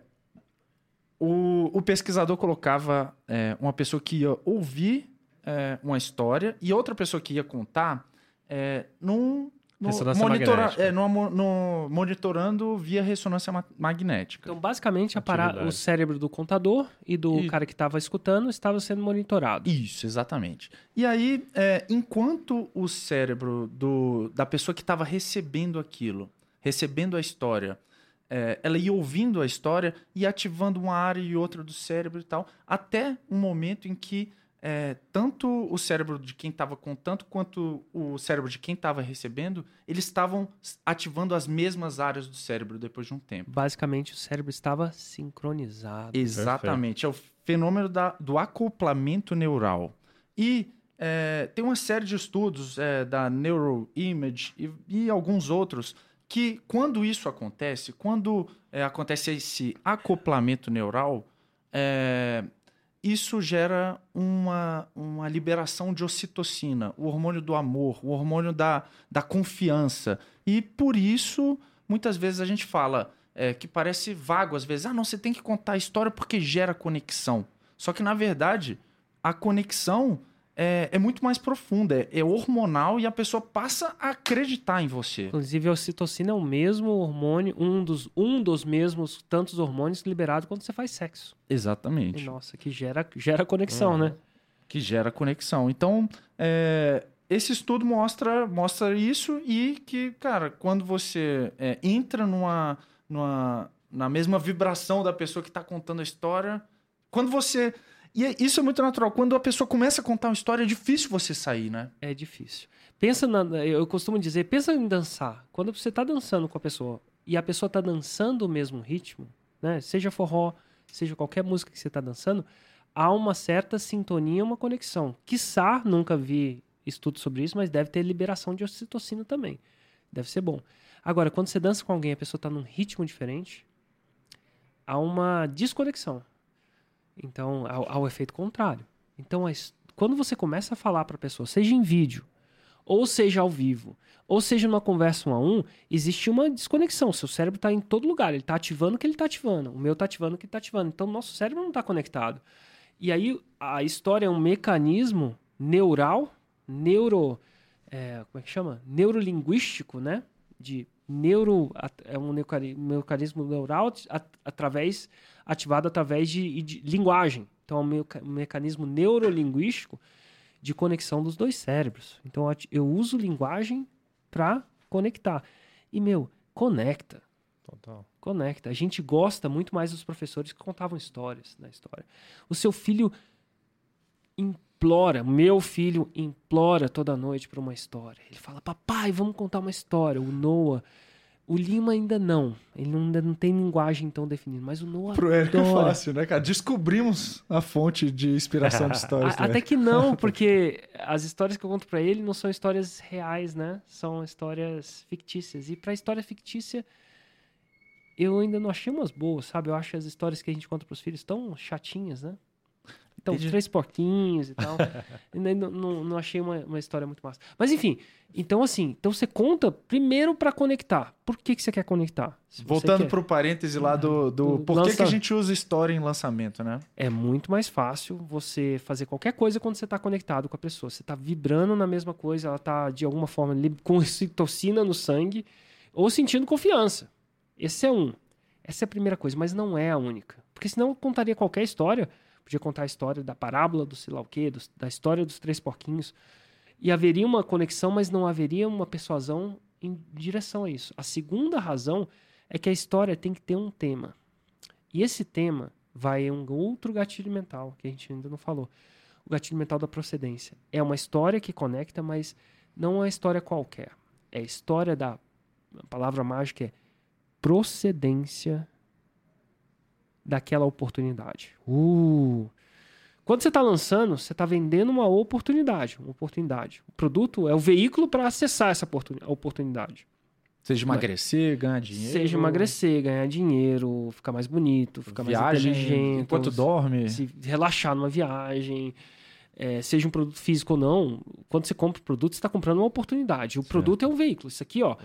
o, o pesquisador colocava é, uma pessoa que ia ouvir é, uma história e outra pessoa que ia contar é, num no, Ressonância monitora- magnética. é, no, no- monitorando via ressonância ma- magnética. Então, basicamente, a para- Atividade. o cérebro do contador e do E- cara que estava escutando estava sendo monitorado. Isso, exatamente. E aí, é, enquanto o cérebro do, da pessoa que estava recebendo aquilo, recebendo a história, é, ela ia ouvindo a história e ativando uma área e outra do cérebro e tal, até um momento em que é, tanto o cérebro de quem estava contando quanto o cérebro de quem estava recebendo, eles estavam ativando as mesmas áreas do cérebro depois de um tempo. Basicamente, o cérebro estava sincronizado. Exatamente. É o fenômeno da- do acoplamento neural. E é, tem uma série de estudos é, da Neuroimage e, e alguns outros que, quando isso acontece, quando é, acontece esse acoplamento neural, é, isso gera uma, uma liberação de ocitocina, o hormônio do amor, o hormônio da, da confiança. E por isso, muitas vezes a gente fala é, que parece vago às vezes. Ah, não, você tem que contar a história porque gera conexão. Só que, na verdade, a conexão é, é muito mais profunda, é, é hormonal e a pessoa passa a acreditar em você. Inclusive, a ocitocina é o mesmo hormônio, um dos, um dos mesmos tantos hormônios liberados quando você faz sexo. E, Exatamente. nossa, que gera, gera conexão, Uhum. né? que gera conexão. Então, é, esse estudo mostra, mostra isso e que, cara, quando você é, entra numa, numa, na mesma vibração da pessoa que está contando a história, quando você. E é- isso é muito natural. Quando a pessoa começa a contar uma história, é difícil você sair, né? É difícil. Pensa na, eu costumo dizer, pensa em dançar. Quando você está dançando com a pessoa e a pessoa está dançando o mesmo ritmo, né? Seja forró, seja qualquer música que você está dançando, há uma certa sintonia, uma conexão. Quiçá, nunca vi estudo sobre isso, mas deve ter liberação de ocitocina também. Deve ser bom. Agora, quando você dança com alguém e a pessoa está num ritmo diferente, há uma desconexão. Então, há, há o efeito contrário. Então, quando você começa a falar para a pessoa, seja em vídeo, ou seja ao vivo, ou seja numa conversa um a um, existe uma desconexão. Seu cérebro está em todo lugar, ele está ativando o que ele está ativando, o meu está ativando o que está ativando. Então, nosso cérebro não está conectado. E aí, a história é um mecanismo neural, neuro. é, como é que chama? Neurolinguístico, né? De neuro. É um mecanismo neural at- através, ativado através de, de linguagem. Então, é um meca- mecanismo neurolinguístico de conexão dos dois cérebros. Então, eu uso linguagem para conectar. E, meu, conecta. Total. Conecta. A gente gosta muito mais dos professores que contavam histórias na história. O seu filho implora, meu filho implora toda noite para uma história. Ele fala, papai, vamos contar uma história. O Noah, o Lima ainda não. Ele ainda não tem linguagem tão definida, mas o Noah Pro Érico é adora. fácil, né, cara? Descobrimos a fonte de inspiração de histórias. A- até que não, porque as histórias que eu conto pra ele não são histórias reais, né? São histórias fictícias. E pra história fictícia, eu ainda não achei umas boas, sabe? Eu acho as histórias que a gente conta pros filhos tão chatinhas, né? Então, os Entendi. três porquinhos e tal. não, não, não achei uma, uma história muito massa. Mas enfim, então assim, então você conta primeiro pra conectar. Por que, que você quer conectar? Se Voltando quer- pro parêntese lá do, do Do por que, que a lança- gente usa história em lançamento, né? É muito mais fácil você fazer qualquer coisa quando você está conectado com a pessoa. Você está vibrando na mesma coisa, ela está de alguma forma com ocitocina no sangue ou sentindo confiança. Esse é um. Essa é a primeira coisa, mas não é a única. Porque senão eu contaria qualquer história. Podia contar a história da parábola do sei lá o quê, da história dos três porquinhos. E haveria uma conexão, mas não haveria uma persuasão em direção a isso. A segunda razão é que a história tem que ter um tema. E esse tema vai em um outro gatilho mental, que a gente ainda não falou. O gatilho mental da procedência. É uma história que conecta, mas não é uma história qualquer. É a história da. A palavra mágica é procedência daquela oportunidade. Uh! Quando você está lançando, você está vendendo uma oportunidade, uma oportunidade. O produto é o veículo para acessar essa oportuni- oportunidade. Seja emagrecer, ganhar dinheiro. Seja emagrecer, ganhar dinheiro, ficar mais bonito, ficar mais viagem inteligente, enquanto ou dorme. se relaxar numa viagem, é, seja um produto físico ou não. Quando você compra o produto, você está comprando uma oportunidade. O produto é um veículo. Isso aqui, ó,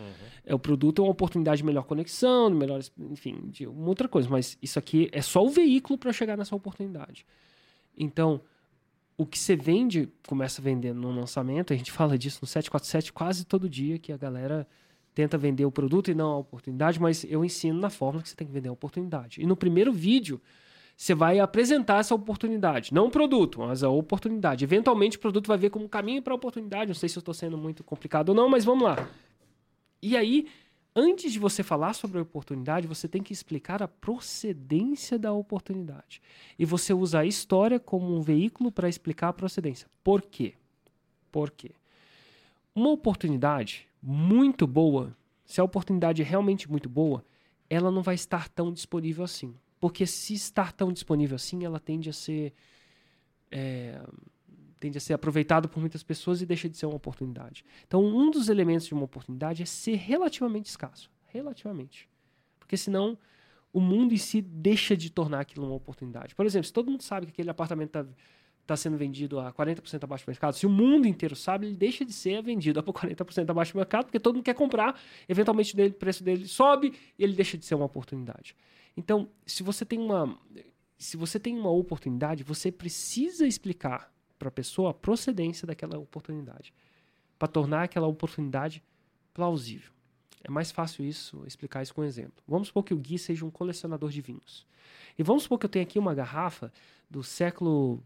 é o produto é uma oportunidade de melhor conexão, de melhor, enfim, de uma outra coisa. Mas isso aqui é só o veículo para chegar nessa oportunidade. Então, o que você vende, começa vendendo no lançamento, a gente fala disso no 747 quase todo dia, que a galera tenta vender o produto e não a oportunidade, mas eu ensino na forma que você tem que vender a oportunidade. E no primeiro vídeo, você vai apresentar essa oportunidade. Não o produto, mas a oportunidade. Eventualmente o produto vai ver como um caminho para a oportunidade. Não sei se eu estou sendo muito complicado ou não, mas vamos lá. E aí, antes de você falar sobre a oportunidade, você tem que explicar a procedência da oportunidade. E você usa a história como um veículo para explicar a procedência. Por quê? Por quê? Uma oportunidade muito boa, se a oportunidade é realmente muito boa, ela não vai estar tão disponível assim. Porque se estar tão disponível assim, ela tende a ser. É, tende a ser aproveitado por muitas pessoas e deixa de ser uma oportunidade. Então, um dos elementos de uma oportunidade é ser relativamente escasso. Relativamente. Porque senão o mundo em si deixa de tornar aquilo uma oportunidade. Por exemplo, se todo mundo sabe que aquele apartamento está está sendo vendido a 40% abaixo do mercado, se o mundo inteiro sabe, ele deixa de ser vendido a 40% abaixo do mercado, porque todo mundo quer comprar, eventualmente o preço dele sobe e ele deixa de ser uma oportunidade. Então, se você tem uma se você tem uma oportunidade, você precisa explicar para a pessoa a procedência daquela oportunidade, para tornar aquela oportunidade plausível. É mais fácil isso, explicar isso com um exemplo. Vamos supor que o Gui seja um colecionador de vinhos. E vamos supor que eu tenho aqui uma garrafa do século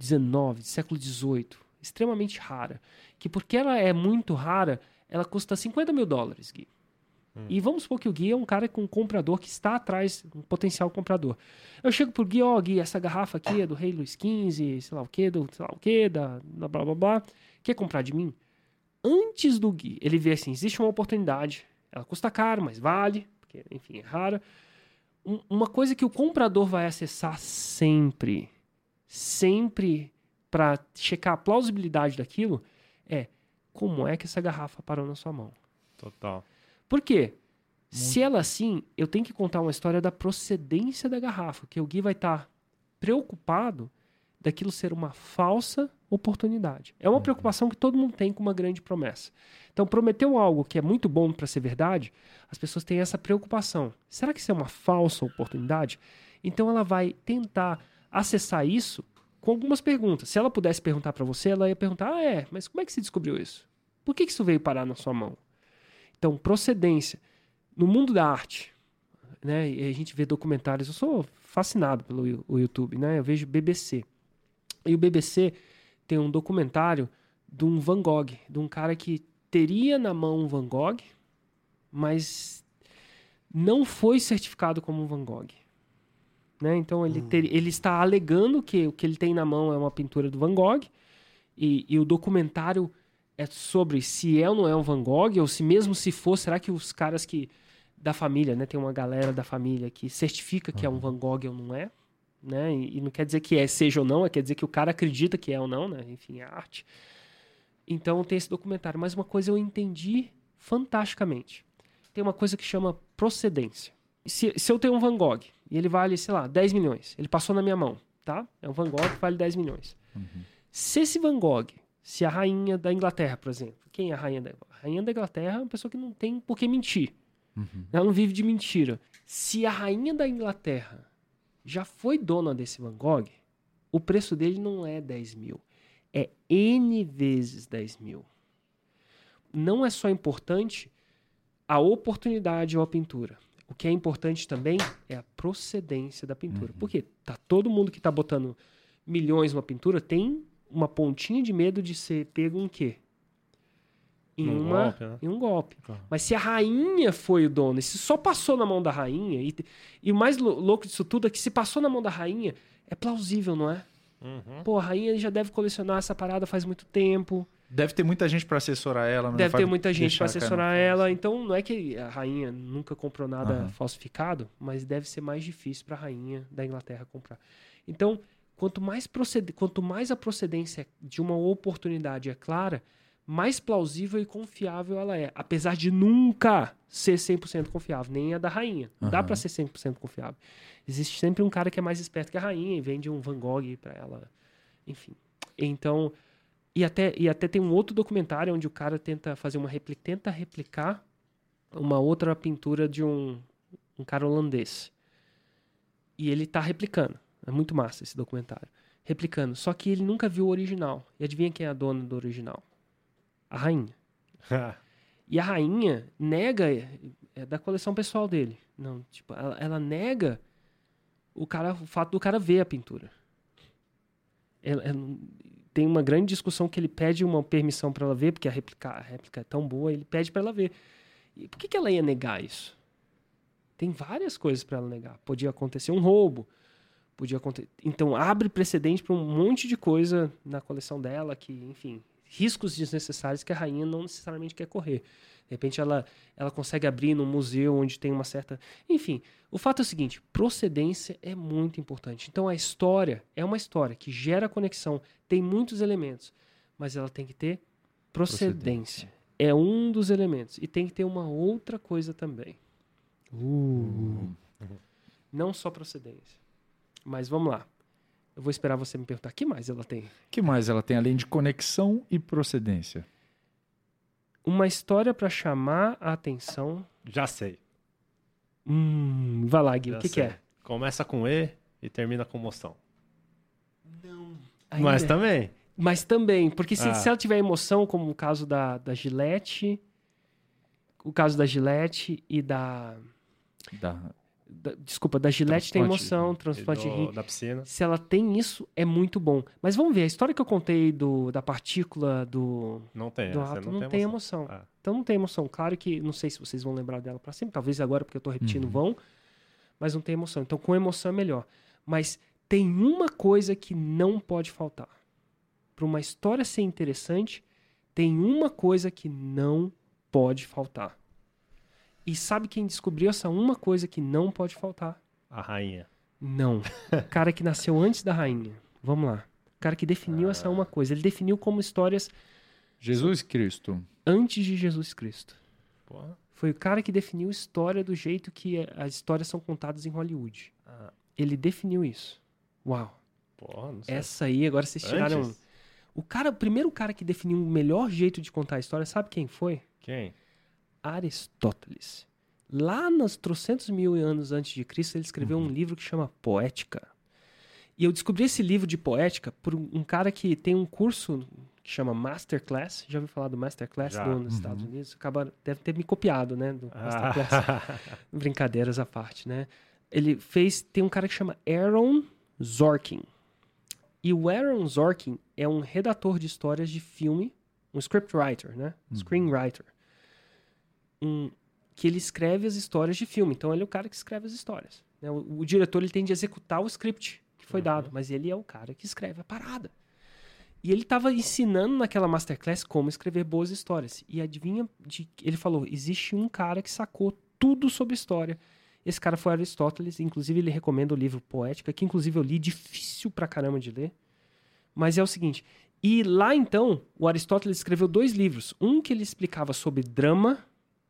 XIX, século XVIII, extremamente rara. Que porque ela é muito rara, ela custa 50 mil dólares, Gui. Hum. E vamos supor que o Gui é um cara com um comprador que está atrás, um potencial comprador. Eu chego pro Gui, ó, oh, Gui, essa garrafa aqui é do Rei Luiz XV, sei lá o que, do sei lá o que, da, da blá blá blá. Quer comprar de mim? Antes do Gui, ele vê assim, existe uma oportunidade, ela custa caro, mas vale, porque, enfim, é rara. Um, uma coisa que o comprador vai acessar sempre sempre para checar a plausibilidade daquilo é como é que essa garrafa parou na sua mão. Total. Por quê? Muito. Se ela assim, eu tenho que contar uma história da procedência da garrafa, que o Gui vai estar tá preocupado daquilo ser uma falsa oportunidade. É uma uhum. preocupação que todo mundo tem com uma grande promessa. Então, prometeu algo que é muito bom para ser verdade, as pessoas têm essa preocupação. Será que isso é uma falsa oportunidade? Então, ela vai tentar acessar isso com algumas perguntas. Se ela pudesse perguntar para você, ela ia perguntar: ah, é, mas como é que você descobriu isso? Por que, que isso veio parar na sua mão? Então, procedência. No mundo da arte, né, e a gente vê documentários, eu sou fascinado pelo YouTube, né? Eu vejo BBC. E o BBC tem um documentário de um Van Gogh, de um cara que teria na mão um Van Gogh, mas não foi certificado como um Van Gogh. Né? Então ele, hum. ter, ele está alegando que o que ele tem na mão é uma pintura do Van Gogh e, e, o documentário é sobre se é ou não é um Van Gogh ou se mesmo se for, será que os caras que da família, né, tem uma galera da família que certifica que é um Van Gogh ou não é, né? E, e, não quer dizer que é seja ou não, é quer dizer que o cara acredita que é ou não, né? Enfim, é arte. Então tem esse documentário, mas uma coisa eu entendi fantasticamente. Tem uma coisa que chama procedência. Se, se eu tenho um Van Gogh e ele vale, sei lá, 10 milhões. Ele passou na minha mão, tá? É um Van Gogh que vale 10 milhões. Uhum. Se esse Van Gogh, se a rainha da Inglaterra, por exemplo, quem é a rainha da A rainha da Inglaterra é uma pessoa que não tem por que mentir. Uhum. Ela não vive de mentira. Se a rainha da Inglaterra já foi dona desse Van Gogh, o preço dele não é 10 mil. É N vezes 10 mil. Não é só importante a oportunidade ou a pintura. O que é importante também é a procedência da pintura. Uhum. Porque tá todo mundo que está botando milhões numa pintura tem uma pontinha de medo de ser pego em quê? Em, um uma, golpe, né? em um golpe. Uhum. Mas se a rainha foi o dono, e se só passou na mão da rainha, e, e o mais louco disso tudo é que se passou na mão da rainha, é plausível, não é? Uhum. Pô, a rainha já deve colecionar essa parada faz muito tempo. Deve ter muita gente para assessorar ela. Não Deve ter muita gente para assessorar ela. Então, não é que a rainha nunca comprou nada uhum. falsificado, mas deve ser mais difícil para a rainha da Inglaterra comprar. Então, quanto mais, proced... quanto mais a procedência de uma oportunidade é clara, mais plausível e confiável ela é. Apesar de nunca ser 100% confiável, nem a da rainha. Não uhum. dá para ser 100% confiável. Existe sempre um cara que é mais esperto que a rainha e vende um Van Gogh para ela. Enfim. Então, e até, e até tem um outro documentário onde o cara tenta fazer uma réplica, tenta replicar uma outra pintura de um, um cara holandês. E ele está replicando. É muito massa esse documentário. replicando. Só que ele nunca viu o original. E adivinha quem é a dona do original? A rainha. E a rainha nega, é da coleção pessoal dele. Não, tipo, ela, ela nega o, cara, o fato do cara ver a pintura. Ela- ela- tem uma grande discussão que ele pede uma permissão para ela ver, porque a réplica, a réplica é tão boa, ele pede para ela ver. E por que, que ela ia negar isso? Tem várias coisas para ela negar. Podia acontecer um roubo, podia acontecer. Então abre precedente para um monte de coisa na coleção dela que, enfim, riscos desnecessários que a rainha não necessariamente quer correr. De repente ela, ela consegue abrir num museu onde tem uma certa. Enfim, o fato é o seguinte: procedência é muito importante. Então a história é uma história que gera conexão, tem muitos elementos, mas ela tem que ter procedência. É um dos elementos. E tem que ter uma outra coisa também. Uh. Não só procedência. Mas vamos lá. Eu vou esperar você me perguntar. O que mais ela tem? que mais ela tem além de conexão e procedência? Uma história para chamar a atenção. Já sei. Hum, vai lá, Gui. já O que, que é? Começa com E e termina com moção. Não. Mas também. Mas também, porque se, Ah. se ela tiver emoção, como o caso da, da Gillette, o caso da Gillette e da, Da... da- Desculpa, da Gillette tem emoção, E transplante de do- rim. da piscina. Se ela tem isso, é muito bom. Mas vamos ver, a história que eu contei do, da partícula do, Não tem. do rato não, não, tem emoção. emoção. Ah. Então não tem emoção. Claro que não sei se vocês vão lembrar dela pra sempre, talvez agora porque eu tô repetindo Uhum. vão, mas não tem emoção. Então com emoção é melhor. Mas tem uma coisa que não pode faltar. Para uma história ser interessante, tem uma coisa que não pode faltar. E sabe quem descobriu essa uma coisa que não pode faltar? A rainha. Não. O cara que nasceu antes da rainha. Vamos lá. O cara que definiu essa uma coisa. Ele definiu como histórias Jesus Cristo. antes de Jesus Cristo. Porra. Foi o cara que definiu história do jeito que as histórias são contadas em Hollywood. Ah, Ele definiu isso. Uau. porra, não sei. Essa aí, agora vocês tiraram. Antes? O cara, o primeiro cara que definiu o melhor jeito de contar a história, sabe quem foi? Quem? Aristóteles. Lá nos trocentos mil anos antes de Cristo, ele escreveu Uhum. um livro que chama Poética. E eu descobri esse livro de poética por um cara que tem um curso que chama Masterclass. Já ouviu falar do Masterclass do, nos Estados Unidos? Acaba, deve ter me copiado, né? Do Masterclass. Ah, Brincadeiras à parte, né? Ele fez. Tem um cara que chama Aaron Zorkin. E o Aaron Zorkin é um redator de histórias de filme, um scriptwriter, né? Screenwriter. Um, que ele escreve as histórias de filme. Então ele é o cara que escreve as histórias. né? O, o diretor ele tem de executar o script que foi dado, mas ele é o cara que escreve a parada. E ele estava ensinando naquela masterclass como escrever boas histórias. E adivinha, de, ele falou: existe um cara que sacou tudo sobre história. Esse cara foi Aristóteles, inclusive ele recomenda o livro Poética, que inclusive eu li, difícil pra caramba de ler. Mas é o seguinte, e lá então, o Aristóteles escreveu dois livros. Um que ele explicava sobre drama.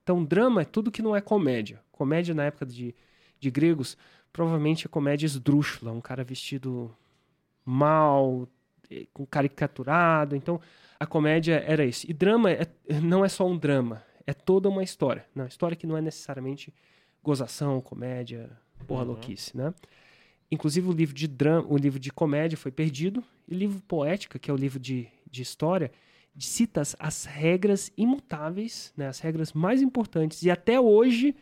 Então, drama é tudo que não é comédia. Comédia na época de, de gregos, provavelmente é comédia esdrúxula, um cara vestido mal, eh, com caricaturado. Então, a comédia era isso. E drama é- não é só um drama, é toda uma história. Não, história que não é necessariamente gozação, comédia, porra Uhum. louquice, né? Inclusive o livro de drama, o livro de comédia foi perdido, e o livro poética, que é o livro de, de história, cita as, as regras imutáveis, né, as regras mais importantes, e até hoje,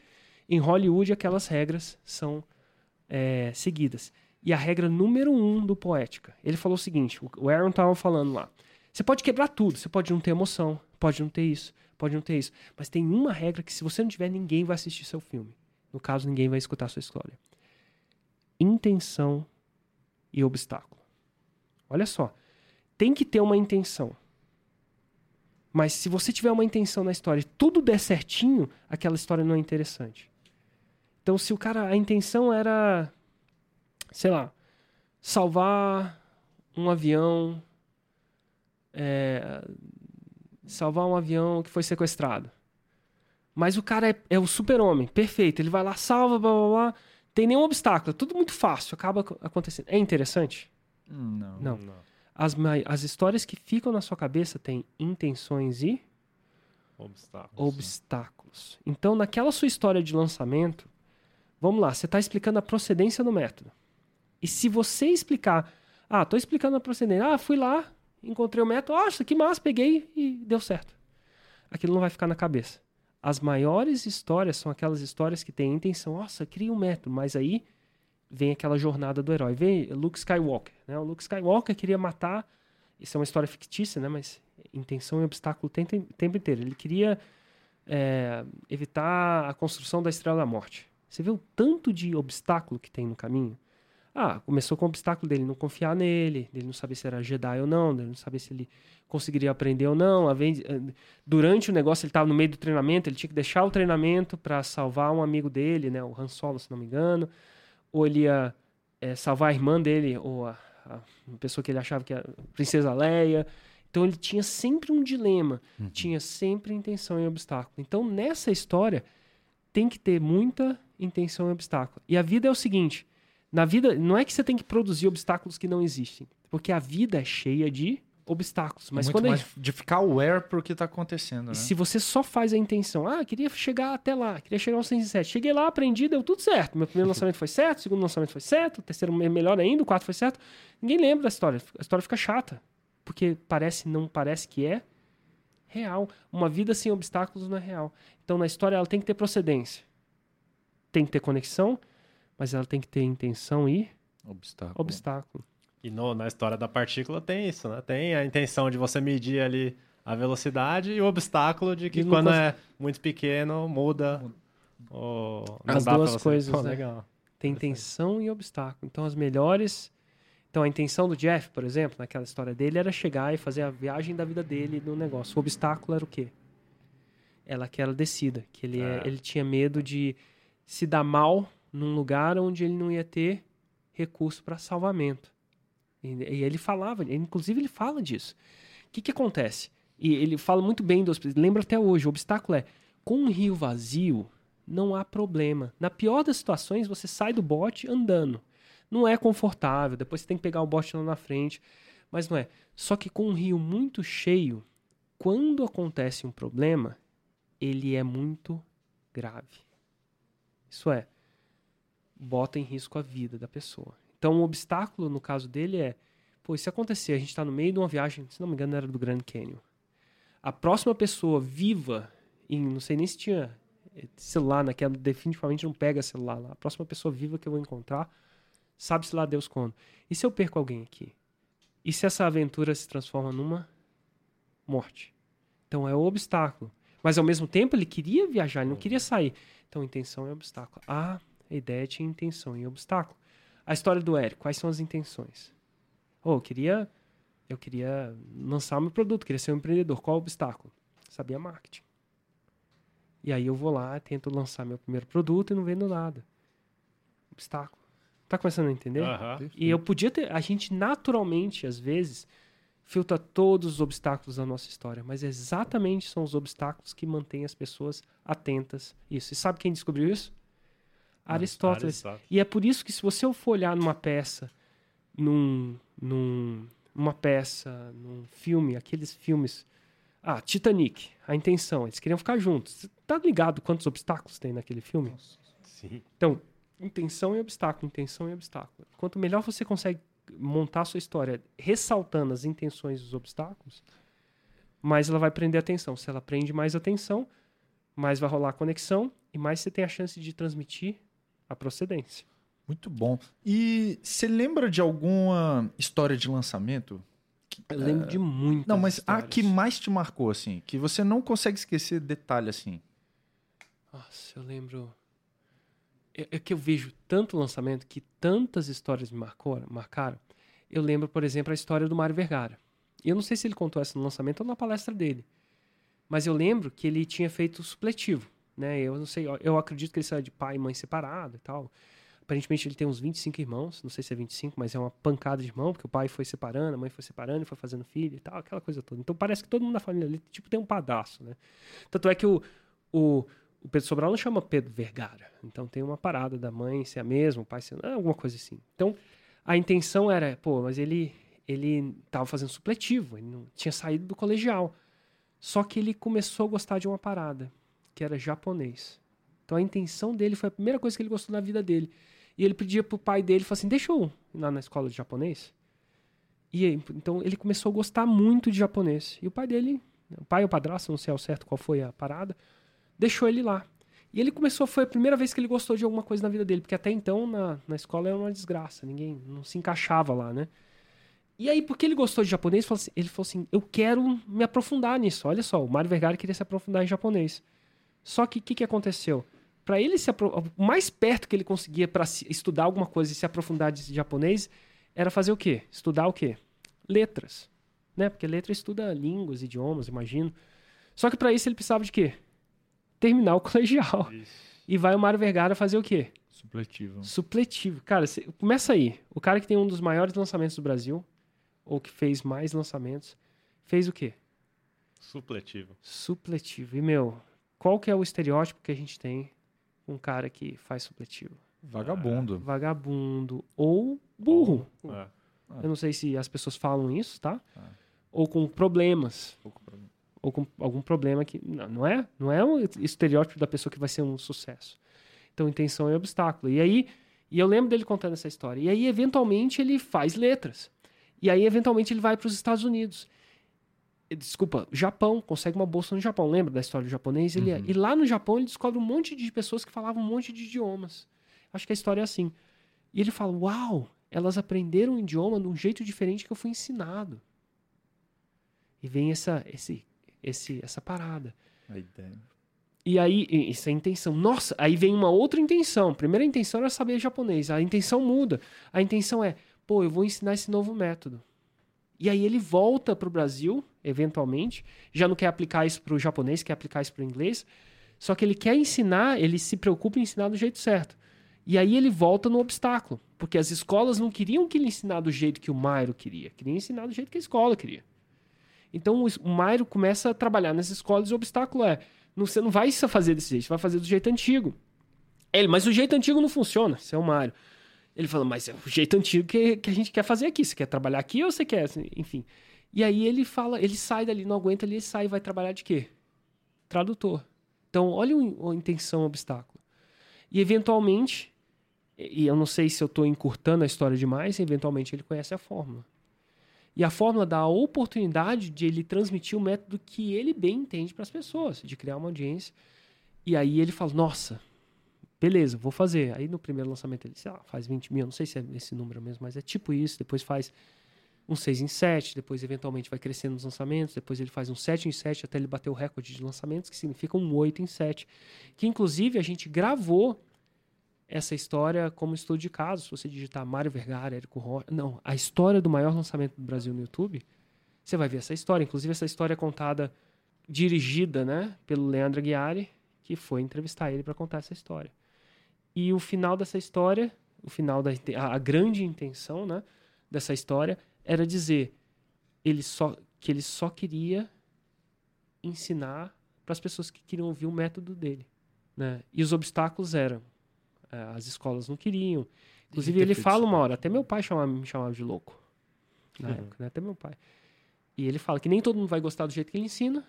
em Hollywood, aquelas regras são é, seguidas. E a regra número um do Poética, ele falou o seguinte, o Aaron estava falando lá, você pode quebrar tudo, você pode não ter emoção, pode não ter isso, pode não ter isso, mas tem uma regra que se você não tiver, ninguém vai assistir seu filme. No caso, ninguém vai escutar sua história. Intenção e obstáculo. Olha só, tem que ter uma intenção. Mas se você tiver uma intenção na história e tudo der certinho, aquela história não é interessante. Então, se o cara, a intenção era, sei lá, salvar um avião, é, salvar um avião que foi sequestrado. Mas o cara é, é o super-homem, perfeito. Ele vai lá, salva, blá blá blá. Tem nenhum obstáculo, é tudo muito fácil, acaba ac- acontecendo. É interessante? Hum, Não. Não. As, as histórias que ficam na sua cabeça têm intenções e Obstáculos. obstáculos. Então, naquela sua história de lançamento, vamos lá, você está explicando a procedência do método. E se você explicar, Ah, tô explicando a procedência. Ah, fui lá, encontrei o método. Nossa, que massa, peguei e deu certo. Aquilo não vai ficar na cabeça. As maiores histórias são aquelas histórias que têm intenção. Nossa, cria um método, mas aí vem aquela jornada do herói. Vem Luke Skywalker. Né? O Luke Skywalker queria matar. Isso é uma história fictícia, né? Mas intenção e obstáculo o tempo, tempo inteiro. Ele queria é, evitar a construção da Estrela da Morte. Você vê o tanto de obstáculo que tem no caminho? Ah, começou com o obstáculo dele não confiar nele, dele não saber se era Jedi ou não, dele não saber se ele conseguiria aprender ou não. Eh, durante o negócio, ele estava no meio do treinamento, ele tinha que deixar o treinamento para salvar um amigo dele, né, o Han Solo, se não me engano. Ou ele ia é, salvar a irmã dele, ou a, a, pessoa que ele achava que era a Princesa Leia. Então ele tinha sempre um dilema, uhum. tinha sempre intenção e obstáculo. Então nessa história tem que ter muita intenção e obstáculo. E a vida é o seguinte: na vida não é que você tem que produzir obstáculos que não existem, porque a vida é cheia de obstáculos. Mas Muito quando mais de ficar aware por que está acontecendo, né? Se você só faz a intenção, ah, queria chegar até lá, queria chegar ao 107. Cheguei lá, aprendi, deu tudo certo. Meu primeiro lançamento foi certo, o segundo lançamento foi certo, o terceiro melhor ainda, o quarto foi certo. Ninguém lembra da história. A história fica chata, porque parece não parece que é real. Uma vida sem obstáculos não é real. Então na história ela tem que ter procedência. Tem que ter conexão, mas ela tem que ter intenção e obstáculo. obstáculo. E no, na história da partícula tem isso, né? Tem a intenção de você medir ali a velocidade e o obstáculo de que quando é muito pequeno muda. O... As duas coisas, Pô, né? Legal. Tem intenção e obstáculo. Então as melhores. Então a intenção do Jeff, por exemplo, naquela história dele, era chegar e fazer a viagem da vida dele no negócio. O obstáculo era o quê? Ela aquela descida, que ele, é. ele tinha medo de se dar mal num lugar onde ele não ia ter recurso para salvamento. E, ele falava, inclusive ele fala disso. O que, que acontece? E ele fala muito bem dos. Lembra até hoje, o obstáculo é: com um rio vazio, não há problema. Na pior das situações, você sai do bote andando. Não é confortável, depois você tem que pegar o bote lá na frente. Mas não é. Só que com um rio muito cheio, quando acontece um problema, ele é muito grave. Isso é, bota em risco a vida da pessoa. Então, o obstáculo, no caso dele, é: pô, se acontecer, a gente está no meio de uma viagem, se não me engano, era do Grand Canyon. A próxima pessoa viva, e não sei nem se tinha celular naquela, definitivamente não pega celular lá. A próxima pessoa viva que eu vou encontrar, sabe-se lá Deus quando. E se eu perco alguém aqui? E se essa aventura se transforma numa morte? Então é o obstáculo. Mas ao mesmo tempo ele queria viajar, ele não queria sair. Então intenção é obstáculo. A ideia tinha intenção e obstáculo. A história do Eric, quais são as intenções? Oh, eu queria, eu queria lançar meu produto, queria ser um empreendedor. Qual o obstáculo? Sabia marketing. E aí eu vou lá, tento lançar meu primeiro produto e não vendo nada. Obstáculo. Tá começando a entender? Uhum. E eu podia ter. A gente naturalmente, às vezes, filtra todos os obstáculos da nossa história, mas exatamente são os obstáculos que mantêm as pessoas atentas. Isso. E sabe quem descobriu isso? Aristóteles. Aristóteles. E é por isso que se você for olhar numa peça, num, num, numa peça, num filme, aqueles filmes. Ah, Titanic, a intenção, eles queriam ficar juntos. Você tá ligado quantos obstáculos tem naquele filme? Sim. Então, intenção e obstáculo, intenção e obstáculo. Quanto melhor você consegue montar a sua história ressaltando as intenções dos obstáculos, mais ela vai prender atenção. Se ela prende mais atenção, mais vai rolar conexão e mais você tem a chance de transmitir a procedência. Muito bom. E você lembra de alguma história de lançamento? Eu lembro é... de muitas Não, mas histórias. a que mais te marcou, assim? Que você não consegue esquecer detalhe, assim? Nossa, eu lembro... É, é que eu vejo tanto lançamento que tantas histórias me marcou, marcaram. Eu lembro, por exemplo, a história do Mário Vergara. E eu não sei se ele contou essa no lançamento ou na palestra dele. Mas eu lembro que ele tinha feito supletivo né? Eu não sei, eu acredito que ele seja de pai e mãe separado e tal. Aparentemente ele tem uns 25 irmãos, não sei se é 25, mas é uma pancada de irmão, porque o pai foi separando, a mãe foi separando foi fazendo filho e tal, aquela coisa toda. Então parece que todo mundo na família ali, tipo, tem um padaço, né? Tanto é que o, o, o Pedro Sobral não chama Pedro Vergara. Então tem uma parada da mãe ser a mesma, o pai ser... Ah, alguma coisa assim. Então a intenção era, pô, mas ele ele tava fazendo supletivo, ele não tinha saído do colegial. Só que ele começou a gostar de uma parada que era japonês. Então a intenção dele foi a primeira coisa que ele gostou na vida dele. E ele pedia pro pai dele, falou assim, deixa eu ir lá na escola de japonês. E aí, então ele começou a gostar muito de japonês. E o pai dele, o pai ou padrasto, não sei ao certo qual foi a parada, deixou ele lá. E ele começou, foi a primeira vez que ele gostou de alguma coisa na vida dele, porque até então na, na escola era uma desgraça, ninguém não se encaixava lá, né? E aí, porque ele gostou de japonês, ele falou assim: eu quero me aprofundar nisso. Olha só, o Mário Vergara queria se aprofundar em japonês. Só que o que, que aconteceu? Para ele se o mais perto que ele conseguia para estudar alguma coisa e se aprofundar de japonês era fazer o quê? Estudar o quê? Letras, né? Porque letra estuda línguas, idiomas, imagino. Só que para isso ele precisava de quê? terminar o colegial. Isso. E vai o Mário Vergara fazer o quê? Supletivo. Supletivo. Cara, cê, começa aí. O cara que tem um dos maiores lançamentos do Brasil, ou que fez mais lançamentos, fez o quê? Supletivo. Supletivo. E, meu, qual que é o estereótipo que a gente tem com um cara que faz supletivo? Vagabundo. Vagabundo. Ou burro. É. Eu não sei se as pessoas falam isso, tá? É. Ou com problemas. Ou com problemas ou com algum problema que não é, não é o estereótipo da pessoa que vai ser um sucesso. Então, intenção é obstáculo. E aí, e eu lembro dele contando essa história. E aí, eventualmente, ele faz letras. E aí, eventualmente, ele vai para os Estados Unidos. Desculpa, Japão, consegue uma bolsa no Japão. Lembra da história do japonês? Ele, é, uhum. E lá no Japão, ele descobre um monte de pessoas que falavam um monte de idiomas. Acho que a história é assim. E ele fala: Uau, elas aprenderam o idioma de um jeito diferente que eu fui ensinado. E vem essa, esse esse, essa parada. A ideia. E aí, isso é a intenção. Nossa, aí vem uma outra intenção. A primeira intenção era saber japonês. A intenção muda. A intenção é, pô, eu vou ensinar esse novo método. E aí ele volta para o Brasil, eventualmente. Já não quer aplicar isso para o japonês, quer aplicar isso para o inglês. Só que ele quer ensinar, ele se preocupa em ensinar do jeito certo. E aí ele volta no obstáculo. Porque as escolas não queriam que ele ensinasse do jeito que o Mairo queria. Queriam ensinar do jeito que a escola queria. Então o Mairo começa a trabalhar nas escolas e o obstáculo é: não, você não vai fazer desse jeito, você vai fazer do jeito antigo. Ele, mas o jeito antigo não funciona, você é o Mário. Ele fala, mas é o jeito antigo que, que a gente quer fazer aqui. Você quer trabalhar aqui ou você quer? Enfim. E aí ele fala, ele sai dali, não aguenta ali, ele sai e vai trabalhar de quê? Tradutor. Então, olha a intenção, obstáculo. E eventualmente, e eu não sei se eu estou encurtando a história demais, eventualmente ele conhece a fórmula. E a fórmula dá a oportunidade de ele transmitir o método que ele bem entende para as pessoas, de criar uma audiência. E aí ele fala: Nossa, beleza, vou fazer. Aí no primeiro lançamento ele faz 20 mil, não sei se é esse número mesmo, mas é tipo isso. Depois faz um 6 em 7, depois eventualmente vai crescendo nos lançamentos, depois ele faz um 7 em 7 até ele bater o recorde de lançamentos, que significa um 8 em 7. Que inclusive a gente gravou essa história como estudo de caso. Se você digitar Mário Vergara, Érico Rocha. Não, a história do maior lançamento do Brasil no YouTube, você vai ver essa história. Inclusive, essa história é contada, dirigida né, pelo Leandro Aguiari, que foi entrevistar ele para contar essa história. E o final dessa história, o final da a, a grande intenção né, dessa história era dizer ele só, que ele só queria ensinar para as pessoas que queriam ouvir o método dele. Né? E os obstáculos eram é, as escolas não queriam. Inclusive, ele fala uma hora, até meu pai chamava, me chamava de louco. Na uhum. época, né? Até meu pai. E ele fala que nem todo mundo vai gostar do jeito que ele ensina,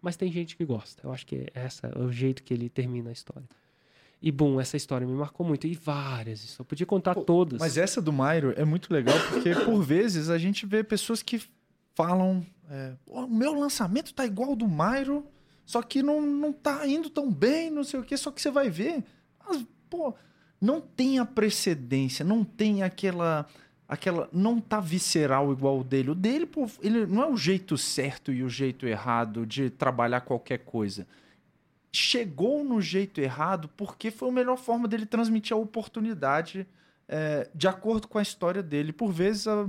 mas tem gente que gosta. Eu acho que essa é o jeito que ele termina a história. E, bom, essa história me marcou muito. E várias. Eu podia contar Pô, todas. Mas essa do Mairo é muito legal, porque, por vezes, a gente vê pessoas que falam: é, o meu lançamento tá igual ao do Mairo, só que não, não tá indo tão bem, não sei o quê. Só que você vai ver, as pô, não tem a precedência, não tem aquela aquela não tá visceral igual o dele. O dele, pô, ele não é o jeito certo e o jeito errado de trabalhar qualquer coisa. Chegou no jeito errado porque foi a melhor forma dele transmitir a oportunidade é, de acordo com a história dele. Por vezes a,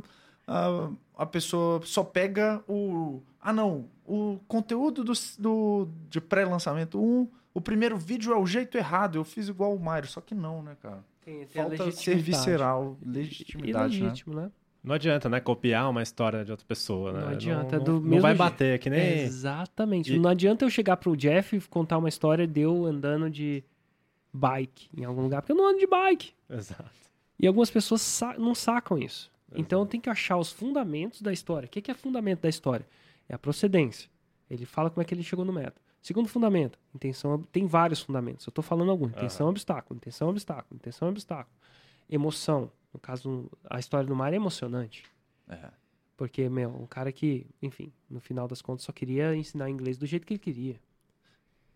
a, a pessoa só pega o. Ah, não, o conteúdo do, do de pré-lançamento 1. Um, o primeiro vídeo é o jeito errado, eu fiz igual o Mario, só que não, né, cara? Tem, tem Falta ser visceral, legitimidade, né? legítimo, né? né? Não adianta, né? Copiar uma história de outra pessoa, né? Não adianta. Não, não, não vai bater, que nem... Exatamente. E... Não adianta eu chegar pro Jeff e contar uma história de eu andando de bike em algum lugar, porque eu não ando de bike. Exato. E algumas pessoas sa não sacam isso. Exato. Então tem que achar os fundamentos da história. O que é fundamento da história? É a procedência. Ele fala como é que ele chegou no método. Segundo fundamento, intenção tem vários fundamentos. Eu estou falando algum. Intenção uhum. obstáculo, intenção obstáculo, intenção obstáculo. Emoção. No caso, a história do mar é emocionante. É. Porque, meu, um cara que, enfim, no final das contas só queria ensinar inglês do jeito que ele queria.